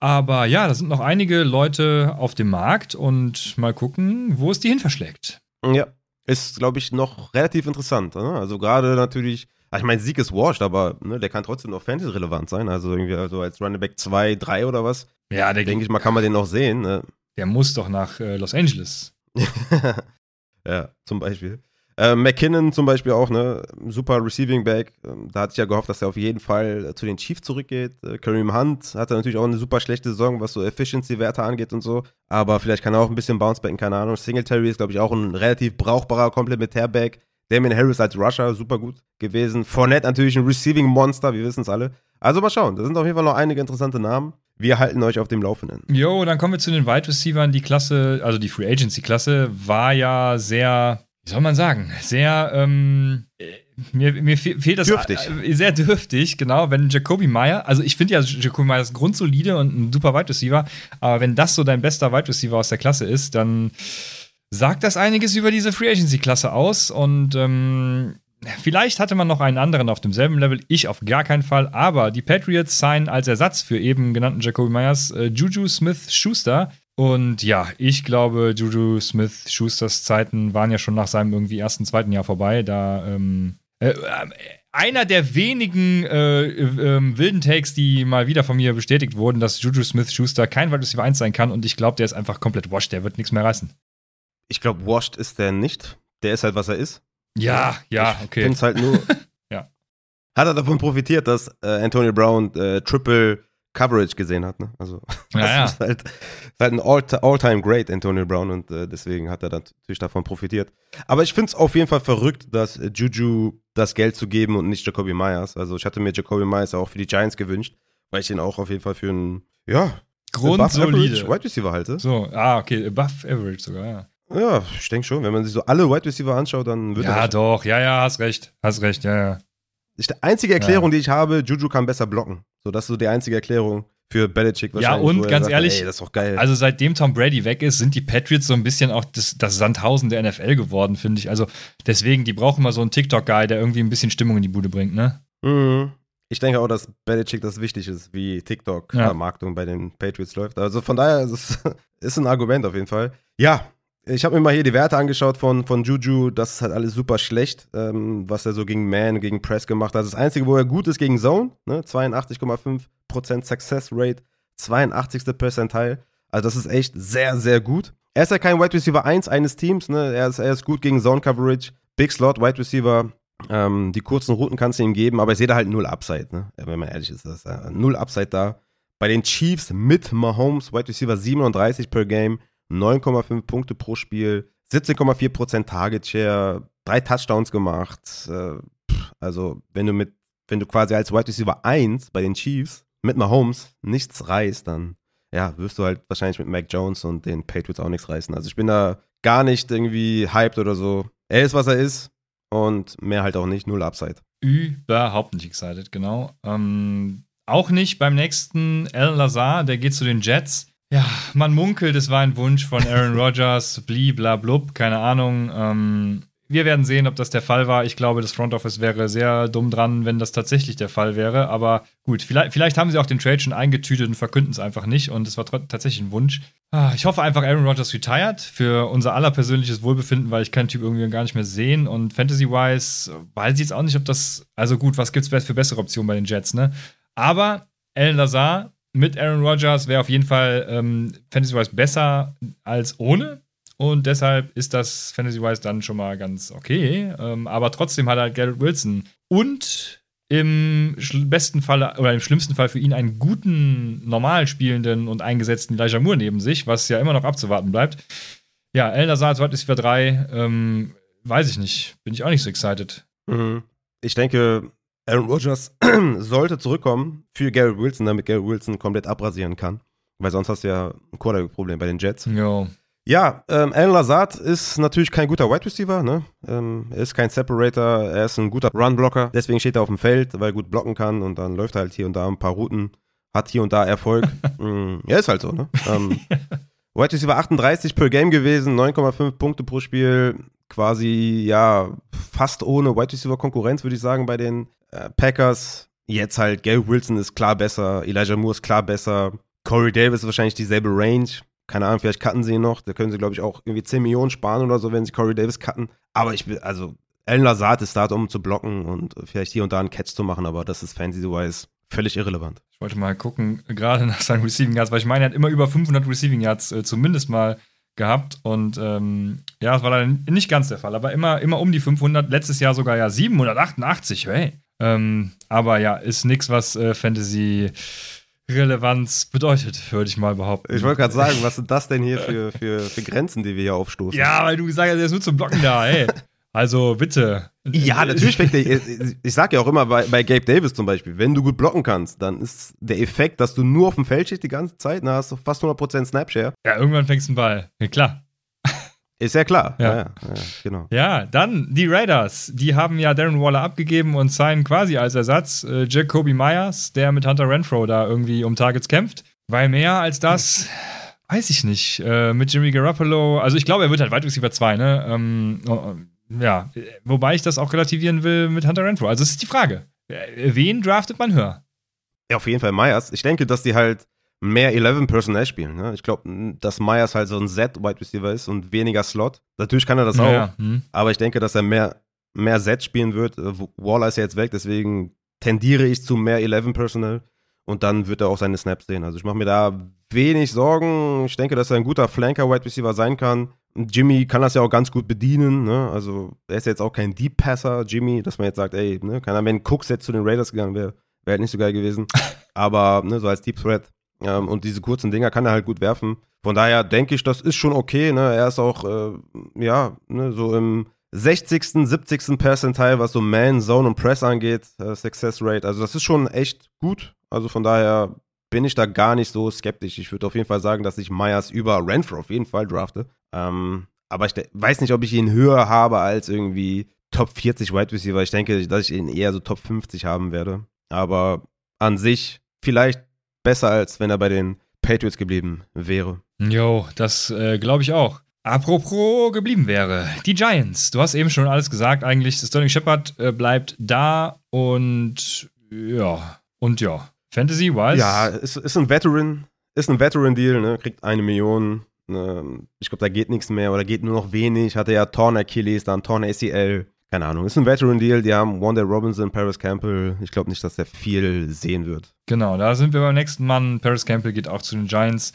Aber ja, da sind noch einige Leute auf dem Markt und mal gucken, wo es die hin verschlägt. Ja, ist, glaube ich, noch relativ interessant. Ne? Also gerade natürlich, ich meine, Sieg ist washed, aber ne, der kann trotzdem noch Fantasy-relevant sein. Also irgendwie also als Running Back 2, 3 oder was. Ja, der denke ich mal, kann man den noch sehen. Ne? Der muss doch nach äh, Los Angeles. *laughs* ja, zum Beispiel. Äh, McKinnon zum Beispiel auch, ne? Super Receiving Back. Ähm, da hatte ich ja gehofft, dass er auf jeden Fall zu den Chiefs zurückgeht. Äh, Kareem Hunt hatte natürlich auch eine super schlechte Saison, was so Efficiency-Werte angeht und so. Aber vielleicht kann er auch ein bisschen Bouncebacken, keine Ahnung. Singletary ist, glaube ich, auch ein relativ brauchbarer Komplementärback. Damien Harris als Rusher, super gut gewesen. Fournette natürlich ein Receiving-Monster, wir wissen es alle. Also mal schauen, da sind auf jeden Fall noch einige interessante Namen. Wir halten euch auf dem Laufenden. Jo, dann kommen wir zu den Wide Receivers. Die Klasse, also die Free Agency-Klasse, war ja sehr wie soll man sagen, sehr, ähm, mir, mir fehlt das dürftig. Äh, sehr dürftig, genau. Wenn Jacoby Meyer, also ich finde ja Jacoby Meyer ist grundsolide und ein super Wide Receiver, aber wenn das so dein bester Wide Receiver aus der Klasse ist, dann sagt das einiges über diese Free Agency Klasse aus und ähm, Vielleicht hatte man noch einen anderen auf demselben Level, ich auf gar keinen Fall, aber die Patriots signen als Ersatz für eben genannten Jacoby Myers äh, Juju Smith Schuster, und ja, ich glaube, Juju Smith Schusters Zeiten waren ja schon nach seinem irgendwie ersten, zweiten Jahr vorbei. Da ähm, äh, äh, einer der wenigen äh, äh, wilden Takes, die mal wieder von mir bestätigt wurden, dass Juju Smith Schuster kein Wide Receiver 1 sein kann. Und ich glaube, der ist einfach komplett washed. Der wird nichts mehr reißen. Ich glaube, washed ist der nicht. Der ist halt, was er ist. Ja, ja, ich okay. Ich finde es halt nur. *laughs* ja. Hat er davon profitiert, dass äh, Antonio Brown äh, Triple Coverage gesehen hat. Ne? Also *laughs* ja, das ja. ist halt, ist halt ein All-Time Great, Antonio Brown, und äh, deswegen hat er dann natürlich davon profitiert. Aber ich finde es auf jeden Fall verrückt, dass äh, Juju das Geld zu geben und nicht Jacoby Myers. Also ich hatte mir Jacoby Myers auch für die Giants gewünscht, weil ich ihn auch auf jeden Fall für einen, ja, Grundsolide Wide Receiver halte. So, ah, okay, above average sogar, ja. Ja, ich denke schon. Wenn man sich so alle Wide Receiver anschaut, dann wird Ja, doch, ja, ja, hast recht. Hast recht, ja, ja. Die einzige Erklärung, ja. die ich habe, Juju kann besser blocken. So, das ist so die einzige Erklärung für Belichick wahrscheinlich. Ja, und ganz sagt, ehrlich, ey, das ist doch geil. also seitdem Tom Brady weg ist, sind die Patriots so ein bisschen auch das, das Sandhausen der NFL geworden, finde ich. Also deswegen, die brauchen mal so einen TikTok-Guy, der irgendwie ein bisschen Stimmung in die Bude bringt, ne? Mhm. Ich denke auch, dass Belichick das wichtig ist, wie TikTok-Vermarktung ja. bei den Patriots läuft. Also von daher ist es *laughs* ist ein Argument auf jeden Fall. Ja, ich habe mir mal hier die Werte angeschaut von, von Juju. Das ist halt alles super schlecht, ähm, was er so gegen Man, gegen Press gemacht hat. Das Einzige, wo er gut ist gegen Zone, ne? 82,5% Success Rate, 82. Percentile. Also das ist echt sehr, sehr gut. Er ist ja kein Wide Receiver 1 eines Teams, ne? Er ist, er ist gut gegen Zone Coverage. Big Slot, Wide Receiver. Ähm, die kurzen Routen kannst du ihm geben, aber ich sehe da halt null Upside, ne? Wenn man ehrlich ist, das ist äh, null Upside da. Bei den Chiefs mit Mahomes, Wide Receiver 37 per Game, 9,5 Punkte pro Spiel, 17,4% Target Share, drei Touchdowns gemacht. Äh, also, wenn du mit, wenn du quasi als Wide Receiver 1 bei den Chiefs mit Mahomes nichts reißt, dann ja, wirst du halt wahrscheinlich mit Mac Jones und den Patriots auch nichts reißen. Also ich bin da gar nicht irgendwie hyped oder so. Er ist, was er ist und mehr halt auch nicht, null Upside. Überhaupt nicht excited, genau. Ähm, auch nicht beim nächsten El Lazar, der geht zu den Jets. Ja, man munkelt, es war ein Wunsch von Aaron Rodgers, bliblablub, keine Ahnung. Ähm, wir werden sehen, ob das der Fall war. Ich glaube, das Front Office wäre sehr dumm dran, wenn das tatsächlich der Fall wäre. Aber gut, vielleicht, vielleicht haben sie auch den Trade schon eingetütet und verkünden es einfach nicht. Und es war tatsächlich ein Wunsch. Ah, ich hoffe einfach, Aaron Rodgers retired für unser aller persönliches Wohlbefinden, weil ich kann den Typ irgendwie gar nicht mehr sehen. Und Fantasy-wise weiß ich jetzt auch nicht, ob das. Also gut, was gibt es für bessere Optionen bei den Jets, ne? Aber Alan Lazar mit Aaron Rodgers wäre auf jeden Fall ähm, Fantasy-wise besser als ohne. Und deshalb ist das Fantasy-wise dann schon mal ganz okay. Ähm, aber trotzdem hat er Garrett Wilson und im besten Fall oder im schlimmsten Fall für ihn einen guten, normal spielenden und eingesetzten Elijah Moore neben sich, was ja immer noch abzuwarten bleibt. Ja, El Nazar als Wide Receiver 3, ähm, weiß ich nicht. Bin ich auch nicht so excited. Mhm. Ich denke, Aaron Rodgers *clears throat* sollte zurückkommen für Gary Wilson, damit Gary Wilson komplett abrasieren kann. weil sonst hast du ja ein Quarterback-Problem bei den Jets. Jo. Ja, ähm, Alan Lazard ist natürlich kein guter Wide Receiver, ne? Ähm, er ist kein Separator, er ist ein guter Run-Blocker, deswegen steht er auf dem Feld, weil er gut blocken kann und dann läuft er halt hier und da ein paar Routen, hat hier und da Erfolg. *laughs* mm, ja, ist halt so, ne? Ähm, *laughs* Wide Receiver 38 per Game gewesen, 9,5 Punkte pro Spiel, quasi, ja, fast ohne Wide Receiver Konkurrenz, würde ich sagen, bei den äh, Packers. Jetzt halt, Gary Wilson ist klar besser, Elijah Moore ist klar besser, Corey Davis ist wahrscheinlich dieselbe Range, keine Ahnung, vielleicht cutten sie ihn noch. Da können sie, glaube ich, auch irgendwie 10 Millionen sparen oder so, wenn sie Corey Davis cutten. Aber ich will, also, Alan Lazard ist da, um zu blocken und vielleicht hier und da einen Catch zu machen, aber das ist fantasy-wise völlig irrelevant. Ich wollte mal gucken, gerade nach seinen Receiving Yards, weil ich meine, er hat immer über 500 Receiving Yards äh, zumindest mal gehabt und ähm, ja, das war dann nicht ganz der Fall, aber immer, immer um die 500, letztes Jahr sogar ja 788, hey. Ähm, aber ja, ist nichts, was äh, Fantasy Relevanz bedeutet, würde ich mal behaupten. Ich wollte gerade sagen, was sind das denn hier für, für, für Grenzen, die wir hier aufstoßen? Ja, weil du gesagt hast, der ist nur zum Blocken da, ey. *laughs* Also bitte. Ja, natürlich *laughs* fängt der, ich, ich sag ja auch immer bei, bei Gabe Davis zum Beispiel, wenn du gut blocken kannst, dann ist der Effekt, dass du nur auf dem Feld stehst die ganze Zeit, dann hast du fast 100% Snapshare. Ja, irgendwann fängst du einen Ball. Ja, klar. Ist ja klar. Ja. Ja, ja, ja, genau. Ja, dann die Raiders. Die haben ja Darren Waller abgegeben und signen quasi als Ersatz äh, Jacoby Myers, der mit Hunter Renfro da irgendwie um Targets kämpft. Weil mehr als das, weiß ich nicht. Äh, mit Jimmy Garoppolo, also ich glaube, er wird halt Wide Receiver 2, ne? Ähm, oh, ja, wobei ich das auch relativieren will mit Hunter Renfro. Also, es ist die Frage. Äh, Wen draftet man höher? Ja, auf jeden Fall Myers. Ich denke, dass die halt mehr 11 Personnel spielen. Ne? Ich glaube, dass Myers halt so ein Z-Wide Receiver ist und weniger Slot. Natürlich kann er das auch, Ja, hm. aber ich denke, dass er mehr, mehr Z spielen wird. Äh, Waller ist ja jetzt weg, deswegen tendiere ich zu mehr 11 Personnel und dann wird er auch seine Snaps sehen. Also ich mache mir da wenig Sorgen. Ich denke, dass er ein guter Flanker-Wide Receiver sein kann. Jimmy kann das ja auch ganz gut bedienen. Ne? Also er ist jetzt auch kein Deep Passer, Jimmy, dass man jetzt sagt, ey, ne, kann er, wenn Cooks jetzt zu den Raiders gegangen wäre, wäre halt nicht so geil gewesen. *laughs* Aber ne, so als Deep Threat ähm, und diese kurzen Dinger kann er halt gut werfen. Von daher denke ich, das ist schon okay. Ne? Er ist auch, äh, ja, ne, so im 60., 70. Percentile, was so Man, Zone und Press angeht, äh, Success Rate. Also das ist schon echt gut. Also von daher bin ich da gar nicht so skeptisch. Ich würde auf jeden Fall sagen, dass ich Myers über Renfro auf jeden Fall drafte. Ähm, aber ich weiß nicht, ob ich ihn höher habe als irgendwie Top 40 Wide Receiver. Ich denke, dass ich ihn eher so Top 50 haben werde. Aber an sich vielleicht besser, als wenn er bei den Patriots geblieben wäre. Jo, das äh, glaube ich auch. Apropos geblieben wäre, die Giants. Du hast eben schon alles gesagt, eigentlich. Sterling Shepard äh, bleibt da und ja, und ja. Fantasy-wise? Ja, ist, ist ein Veteran, ist ein Veteran-Deal, ne? kriegt eine Million. Ne? Ich glaube, da geht nichts mehr oder geht nur noch wenig. Hatte ja Torn Achilles, dann Torn ACL. Keine Ahnung. Ist ein Veteran-Deal. Die haben Wanda Robinson, Paris Campbell. Ich glaube nicht, dass der viel sehen wird. Genau, da sind wir beim nächsten Mann. Paris Campbell geht auch zu den Giants.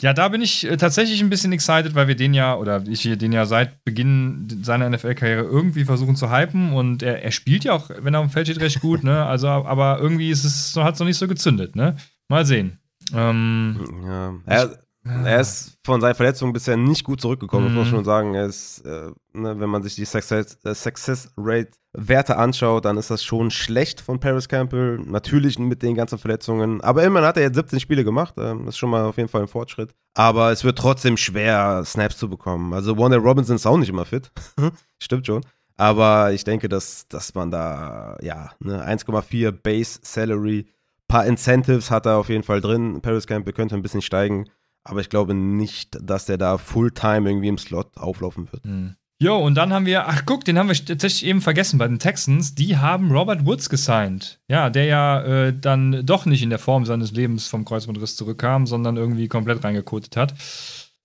Ja, da bin ich äh, tatsächlich ein bisschen excited, weil wir den ja, oder ich hier den ja seit Beginn seiner NFL-Karriere irgendwie versuchen zu hypen und er, er spielt ja auch, wenn er am Feld steht, recht gut, ne? *laughs* Also, aber irgendwie ist es, hat es noch nicht so gezündet, ne? Mal sehen. Ähm, Ja. Er, er ist von seinen Verletzungen bisher nicht gut zurückgekommen, muss man Mhm. schon sagen. Er ist, äh, ne, wenn man sich die Success, äh, Success Rate Werte anschaut, dann ist das schon schlecht von Paris Campbell. Natürlich mit den ganzen Verletzungen. Aber immerhin hat er jetzt 17 Spiele gemacht. Ähm, das ist schon mal auf jeden Fall ein Fortschritt. Aber es wird trotzdem schwer, Snaps zu bekommen. Also Wanda Robinson ist auch nicht immer fit. *laughs* Stimmt schon. Aber ich denke, dass, dass man da, ja, ne, 1,4 Base Salary, paar Incentives hat er auf jeden Fall drin. Paris Campbell könnte ein bisschen steigen. Aber ich glaube nicht, dass der da Fulltime irgendwie im Slot auflaufen wird. Hm. Jo, und dann haben wir, ach guck, den haben wir tatsächlich eben vergessen bei den Texans. Die haben Robert Woods gesigned. Ja, der ja äh, dann doch nicht in der Form seines Lebens vom Kreuzbandriss zurückkam, sondern irgendwie komplett reingekotet hat.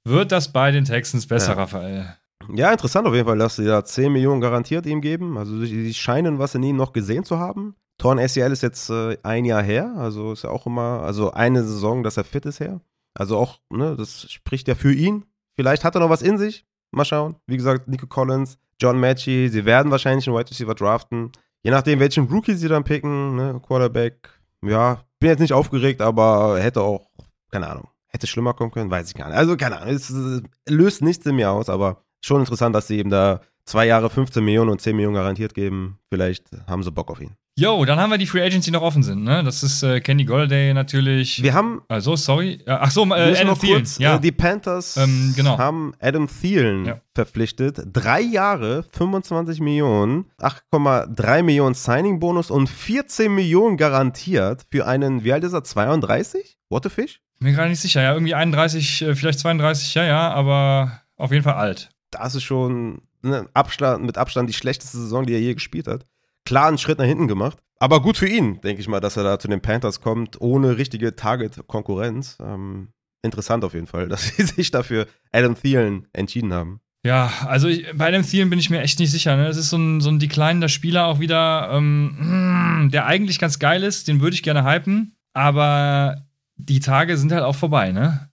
Wird das bei den Texans besser, Ja. Raphael? Ja, interessant auf jeden Fall, dass sie da 10 Millionen garantiert ihm geben. Also sie, sie scheinen was in ihm noch gesehen zu haben. Torn ACL ist jetzt äh, ein Jahr her, also ist ja auch immer, also eine Saison, dass er fit ist her. Also auch, ne, das spricht ja für ihn. Vielleicht hat er noch was in sich. Mal schauen. Wie gesagt, Nico Collins, John Matchy, sie werden wahrscheinlich einen Wide Receiver draften. Je nachdem, welchen Rookie sie dann picken, ne, Quarterback. Ja, bin jetzt nicht aufgeregt, aber hätte auch, keine Ahnung, hätte schlimmer kommen können, weiß ich gar nicht. Also, keine Ahnung, es, es löst nichts in mir aus, aber schon interessant, dass sie eben da zwei Jahre 15 Millionen und 10 Millionen garantiert geben. Vielleicht haben sie Bock auf ihn. Jo, dann haben wir die Free Agents, die noch offen sind. Ne? Das ist äh, Kenny Golladay natürlich. Wir haben. Also, sorry. Ach so, äh, Adam Thielen. Kurz, ja. Äh, die Panthers ähm, genau. haben Adam Thielen ja. verpflichtet. Drei Jahre, 25 Millionen, 8,3 Millionen Signing-Bonus und 14 Millionen garantiert für einen, wie alt ist er, 32? What a fish? Mir gerade nicht sicher. Ja, irgendwie 31, äh, vielleicht 32, ja, ja, aber auf jeden Fall alt. Das ist schon ne, Abstand, mit Abstand die schlechteste Saison, die er je gespielt hat klar einen Schritt nach hinten gemacht. Aber gut für ihn, denke ich mal, dass er da zu den Panthers kommt, ohne richtige Target-Konkurrenz. Ähm, interessant auf jeden Fall, *laughs* dass sie sich dafür Adam Thielen entschieden haben. Ja, also ich, bei Adam Thielen bin ich mir echt nicht sicher. Ne? Das ist so ein, so ein declinender Spieler auch wieder, ähm, *clears throat* der eigentlich ganz geil ist, den würde ich gerne hypen, aber die Tage sind halt auch vorbei, ne?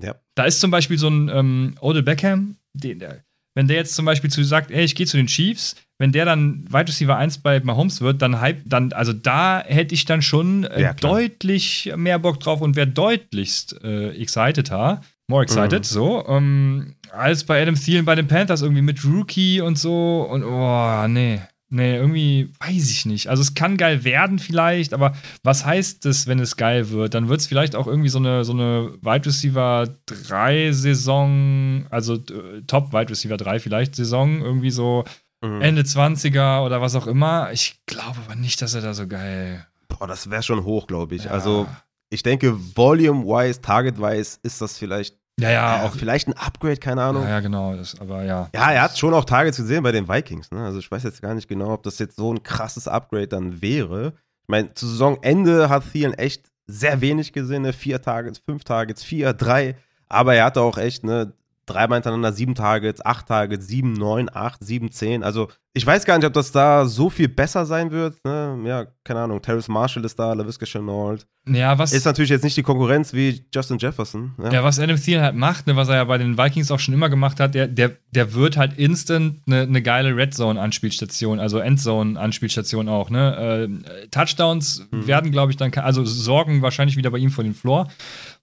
Ja. Da ist zum Beispiel so ein ähm, Odell Beckham, den, der, wenn der jetzt zum Beispiel zu sagt, ey, ich gehe zu den Chiefs, wenn der dann Wide Receiver 1 bei Mahomes wird, dann hype, dann, also da hätte ich dann schon äh, ja, deutlich mehr Bock drauf und wäre deutlichst äh, exciteder, more excited, mhm. so, ähm, als bei Adam Thielen bei den Panthers irgendwie mit Rookie und so und oh, nee. Nee, irgendwie weiß ich nicht. Also es kann geil werden vielleicht, aber was heißt das, wenn es geil wird? Dann wird es vielleicht auch irgendwie so eine, so eine Wide Receiver 3 Saison, also äh, Top Wide Receiver 3 vielleicht Saison, irgendwie so mhm. Ende 20er oder was auch immer. Ich glaube aber nicht, dass er da so geil. Boah, das wäre schon hoch, glaube ich. Ja. Also ich denke, volume-wise, target-wise ist das vielleicht ja, ja, auch vielleicht ein Upgrade, keine Ahnung. Ja, ja genau, das, aber ja. Ja, er hat schon auch Targets gesehen bei den Vikings. Ne? Also ich weiß jetzt gar nicht genau, ob das jetzt so ein krasses Upgrade dann wäre. Ich meine, zu Saisonende hat Thielen echt sehr wenig gesehen, ne? vier Targets, fünf Targets, vier, drei. Aber er hatte auch echt ne, dreimal hintereinander sieben Targets, acht Targets, sieben, neun, acht, sieben, zehn. Also ich weiß gar nicht, ob das da so viel besser sein wird. Ne? Ja, keine Ahnung. Terrace Marshall ist da, LaVisca Chenault. Ja, was. Ist natürlich jetzt nicht die Konkurrenz wie Justin Jefferson. Ja, ja was Adam Thielen halt macht, ne, was er ja bei den Vikings auch schon immer gemacht hat, der, der, der wird halt instant eine ne geile Red Zone-Anspielstation, also Endzone-Anspielstation auch. Ne? Äh, Touchdowns mhm. werden, glaube ich, dann, also sorgen wahrscheinlich wieder bei ihm vor den Floor,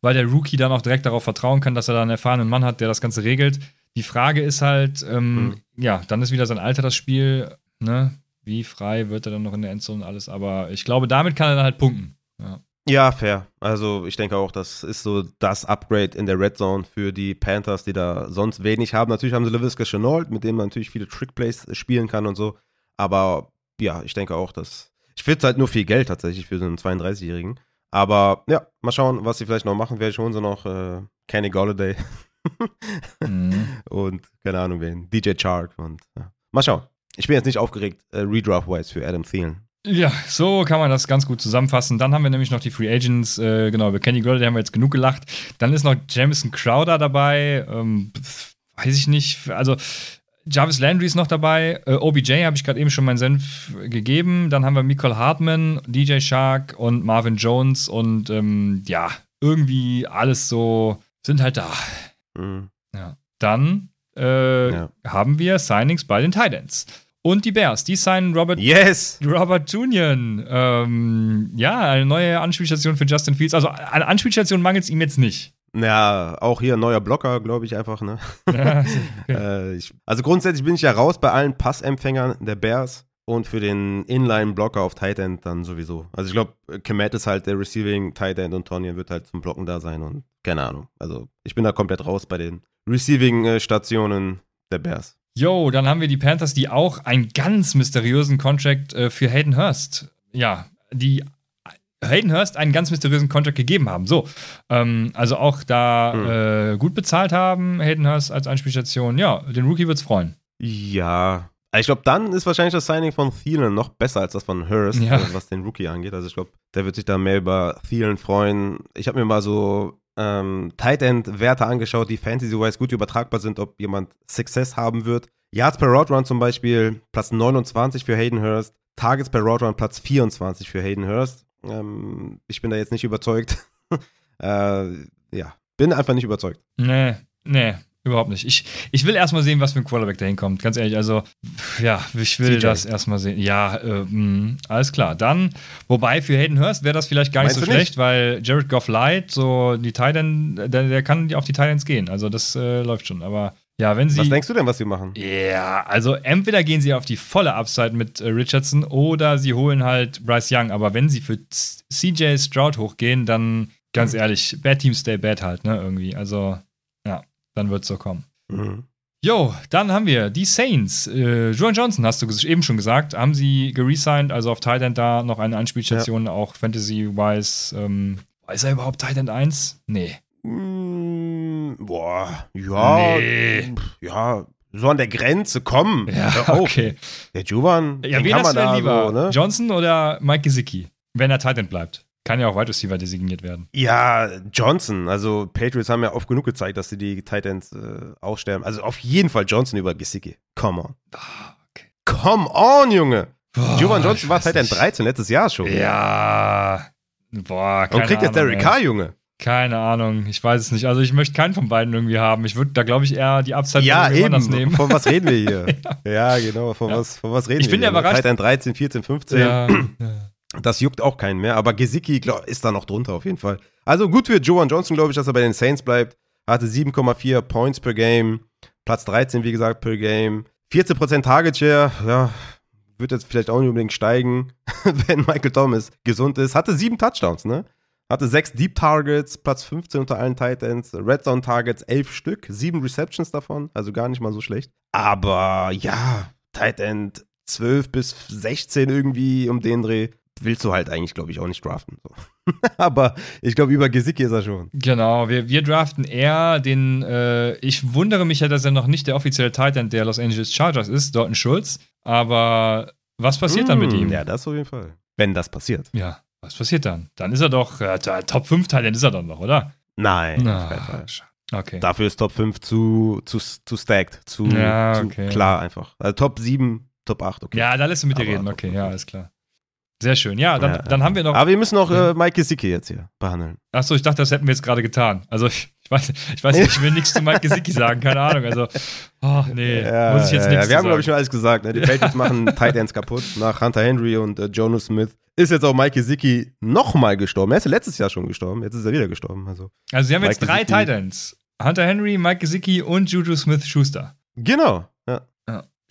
weil der Rookie dann auch direkt darauf vertrauen kann, dass er da einen erfahrenen Mann hat, der das Ganze regelt. Die Frage ist halt, ähm, mhm. ja, dann ist wieder sein Alter das Spiel, ne? Wie frei wird er dann noch in der Endzone und alles, aber ich glaube, damit kann er dann halt punkten. Ja. Ja, fair. Also ich denke auch, das ist so das Upgrade in der Red Zone für die Panthers, die da sonst wenig haben. Natürlich haben sie LaVisca Chenault, mit dem man natürlich viele Trickplays spielen kann und so. Aber ja, ich denke auch, dass ich finde es halt nur viel Geld tatsächlich für so einen 32-Jährigen. Aber ja, mal schauen, was sie vielleicht noch machen. Vielleicht holen sie noch äh, Kenny Golladay mhm. *laughs* und keine Ahnung wen, DJ Chark und ja. mal schauen. Ich bin jetzt nicht aufgeregt, äh, Redraft-wise für Adam Thielen. Ja, so kann man das ganz gut zusammenfassen. Dann haben wir nämlich noch die Free Agents, äh, genau, über Kenny Golladay haben wir jetzt genug gelacht. Dann ist noch Jamison Crowder dabei, ähm, weiß ich nicht, also Jarvis Landry ist noch dabei, äh, OBJ habe ich gerade eben schon meinen Senf gegeben. Dann haben wir Michael Hartman, DJ Shark und Marvin Jones und ähm, ja, irgendwie alles so sind halt da. Mhm. Ja. Dann äh, ja. haben wir Signings bei den Titans. Und die Bears, die signen Robert, yes. Robert Junior. Ähm, ja, eine neue Anspielstation für Justin Fields. Also eine Anspielstation mangelt es ihm jetzt nicht. Ja, auch hier ein neuer Blocker, glaube ich einfach. Ne? *laughs* Ja, *laughs* okay. äh, ich, also grundsätzlich bin ich ja raus bei allen Passempfängern der Bears und für den Inline-Blocker auf Tight End dann sowieso. Also ich glaube, Kemet ist halt der Receiving Tight End und Tonyan wird halt zum Blocken da sein und keine Ahnung. Also ich bin da komplett raus bei den Receiving-Stationen der Bears. Yo, dann haben wir die Panthers, die auch einen ganz mysteriösen Contract äh, für Hayden Hurst, ja, die Hayden Hurst einen ganz mysteriösen Contract gegeben haben. So, ähm, also auch da mhm. äh, gut bezahlt haben, Hayden Hurst als Anspielstation. Ja, den Rookie wird's freuen. Ja, ich glaube, dann ist wahrscheinlich das Signing von Thielen noch besser als das von Hurst, ja. also was den Rookie angeht. Also ich glaube, der wird sich da mehr über Thielen freuen. Ich habe mir mal so ähm, Tight End Werte angeschaut, die Fantasy-wise gut übertragbar sind, ob jemand Success haben wird. Yards per Route Run zum Beispiel Platz 29 für Hayden Hurst, Targets per Route Run Platz 24 für Hayden Hurst. Ähm, ich bin da jetzt nicht überzeugt. *laughs* äh, ja, bin einfach nicht überzeugt. Nee, nee. Überhaupt nicht. Ich, ich will erstmal sehen, was für ein Quarterback da hinkommt. Ganz ehrlich, also, ja, ich will CJ. das erstmal sehen. Ja, äh, mh, mm, alles klar. Dann, wobei für Hayden Hurst wäre das vielleicht gar nicht Meinst so schlecht, nicht? weil Jared Goff Light, so die Titans, der, der kann auf die Titans gehen. Also, das äh, läuft schon. Aber Ja, wenn sie. Was denkst du denn, was sie machen? Ja, also entweder gehen sie auf die volle Upside mit äh, Richardson oder sie holen halt Bryce Young. Aber wenn sie für CJ Stroud hochgehen, dann ganz Mhm. ehrlich, Bad Team Stay Bad halt, ne, irgendwie. Also, ja, dann wird's so kommen. Mhm. Jo, dann haben wir die Saints. Äh, Juan Johnson, hast du eben schon gesagt, haben sie geresigned, also auf Tight End da noch eine Anspielstation, auch Fantasy-wise. Ähm, ist er überhaupt Tight End 1? Nee. Boah, ja. Nee. Ja, so an der Grenze, komm. Ja, okay. Der Juvan, Ja, den kann hast man du denn da lieber? so, ne? Johnson oder Mike Gesicki? Wenn er Tight End bleibt. Kann ja auch Wide Receiver designiert werden. Ja, Johnson. Also Patriots haben ja oft genug gezeigt, dass sie die Titans äh, aussterben. Also auf jeden Fall Johnson über Gesicki. Come on. Ah, okay. Come on, Junge. Boah, Jovan Johnson war Titan nicht. 13 letztes Jahr schon. Ja. Boah, keine Und kriegt jetzt Derek. Carr, Junge. Keine Ahnung, ich weiß es nicht. Also ich möchte keinen von beiden irgendwie haben. Ich würde da, glaube ich, eher die Upside Ja, von eben. nehmen. Von was reden wir hier? *laughs* ja. genau. Von, Ja. Was, von was reden Ich bin wir ja hier? überrascht- Titan 13, 14, 15. Ja, *clears throat* ja. Das juckt auch keinen mehr. Aber Gesicki glaub, ist da noch drunter auf jeden Fall. Also gut für Joan Johnson, glaube ich, dass er bei den Saints bleibt. Hatte 7,4 Points per Game. Platz 13, wie gesagt, per Game. 14% Target Share. Ja, wird jetzt vielleicht auch nicht unbedingt steigen, *laughs* wenn Michael Thomas gesund ist. Hatte sieben Touchdowns, ne? Hatte sechs Deep Targets, Platz 15 unter allen Titans, Red Zone Targets elf Stück, sieben Receptions davon, also gar nicht mal so schlecht. Aber ja, Tight End 12 bis 16 irgendwie um den Dreh willst du halt eigentlich, glaube ich, auch nicht draften. So. *laughs* Aber ich glaube, über Gesicki ist er schon. Genau, wir, wir draften eher den, äh, ich wundere mich ja, dass er noch nicht der offizielle Titan der Los Angeles Chargers ist, Dalton Schulz. Aber was passiert dann mit Mm, ihm? Ja, das auf jeden Fall. Wenn das passiert. Ja, was passiert dann? Dann ist er doch, äh, Top 5 Titan ist er dann noch, oder? Nein, Na. Okay. Dafür ist Top 5 zu, zu, zu stacked, zu, Ja, zu okay. klar einfach. Also Top 7, Top 8, okay. Ja, da lässt du mit dir Aber- reden. Okay, ja, alles klar. Sehr schön. Ja, dann, Ja, dann haben wir noch. Aber wir müssen noch Ja. äh, Mike Gesicki jetzt hier behandeln. Achso, ich dachte, das hätten wir jetzt gerade getan. Also ich, ich weiß, ich weiß nicht, ich will nichts zu Mike Gesicki sagen, keine Ahnung. Also, oh, nee, muss ich jetzt ja, nichts ja. Wir haben, glaube ich, schon alles gesagt. Ne? Die Patriots *laughs* machen Tight Ends kaputt nach Hunter Henry und äh, Jonas Smith. Ist jetzt auch Mike Gesicki nochmal gestorben. Er ist ja letztes Jahr schon gestorben. Jetzt ist er wieder gestorben. Also Also, wir haben jetzt Mike drei Gesicki. Titans. Hunter Henry, Mike Gesicki und Juju Smith-Schuster. Genau. Ja.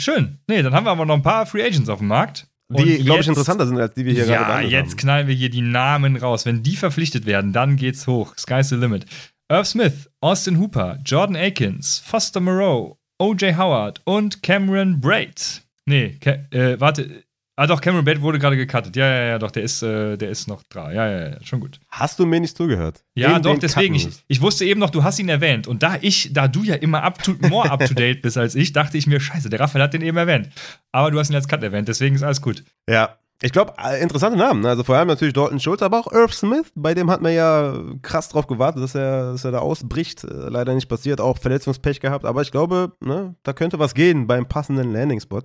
Schön. Nee, dann haben wir aber noch ein paar Free Agents auf dem Markt. Die, glaube ich, jetzt- interessanter sind, als die wir hier gerade Ja, jetzt haben. knallen wir hier die Namen raus. Wenn die verpflichtet werden, dann geht's hoch. Sky's the limit. Irv Smith, Austin Hooper, Jordan Akins, Foster Moreau, O.J. Howard und Cameron Braid. Nee, äh, warte. Ah, doch, Cameron Braid wurde gerade gecuttet. Ja, ja, ja, doch, der ist, äh, der ist noch dran. Ja, ja, ja, schon gut. Hast du mir nicht zugehört? Ja, Den- doch, den deswegen. Ich, ich wusste eben noch, du hast ihn erwähnt. Und da ich, da du ja immer up to, more up to date bist als ich, dachte ich mir, scheiße, der Raphael hat den eben erwähnt. Aber du hast ihn als Cut erwähnt, deswegen ist alles gut. Ja, ich glaube, interessante Namen. Also vor allem natürlich Dalton Schulz, aber auch Irv Smith. Bei dem hat man ja krass drauf gewartet, dass er, dass er da ausbricht. Äh, Leider nicht passiert, auch Verletzungspech gehabt. Aber ich glaube, ne, da könnte was gehen beim passenden Landing-Spot.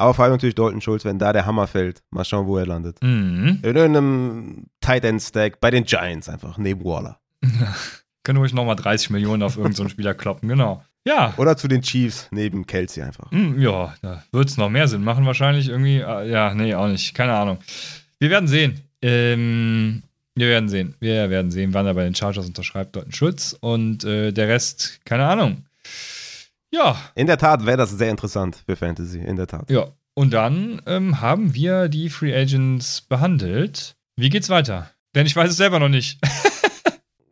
Aber vor allem natürlich Dalton Schulz, wenn da der Hammer fällt. Mal schauen, wo er landet. Mhm. In irgendeinem Tight End Stack bei den Giants einfach, neben Waller. *laughs* Können ruhig nochmal 30 Millionen auf irgendeinen so Spieler kloppen, genau. Ja, Oder zu den Chiefs neben Kelsey einfach. hm, ja, da wird es noch mehr Sinn machen wahrscheinlich irgendwie. äh, Ja, nee, auch nicht. Keine Ahnung. Wir werden sehen. Ähm, wir werden sehen. Wir werden sehen, wann er bei den Chargers unterschreibt, dort einen Schutz. Und äh, der Rest, keine Ahnung. Ja, In der Tat wäre das sehr interessant für Fantasy, in der Tat. ja. Und dann ähm, haben wir die Free Agents behandelt. Wie geht's weiter? Denn ich weiß es selber noch nicht. *laughs*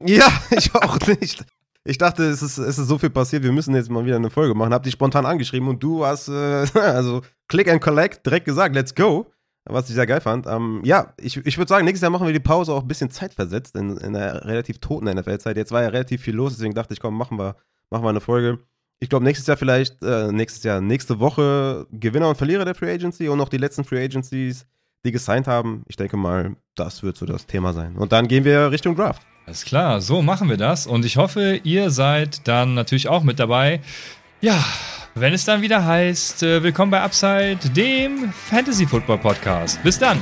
Ja, ich auch nicht. Ich dachte, es ist, es ist so viel passiert, wir müssen jetzt mal wieder eine Folge machen. Hab dich spontan angeschrieben und du hast, äh, *laughs* also Click and Collect, direkt gesagt, let's go. Was ich sehr geil fand. Ähm, ja, ich, ich würde sagen, nächstes Jahr machen wir die Pause auch ein bisschen zeitversetzt in, in einer relativ toten NFL-Zeit. Jetzt war ja relativ viel los, deswegen dachte ich, komm, machen wir, machen wir eine Folge. Ich glaube, nächstes Jahr vielleicht, äh, nächstes Jahr, nächste Woche Gewinner und Verlierer der Free Agency und noch die letzten Free Agencies, die gesigned haben. Ich denke mal, das wird so das Thema sein. Und dann gehen wir Richtung Draft. Alles klar, so machen wir das. Und ich hoffe, ihr seid dann natürlich auch mit dabei. Ja, wenn es dann wieder heißt, äh, willkommen bei Upside, dem Fantasy Football Podcast. Bis dann.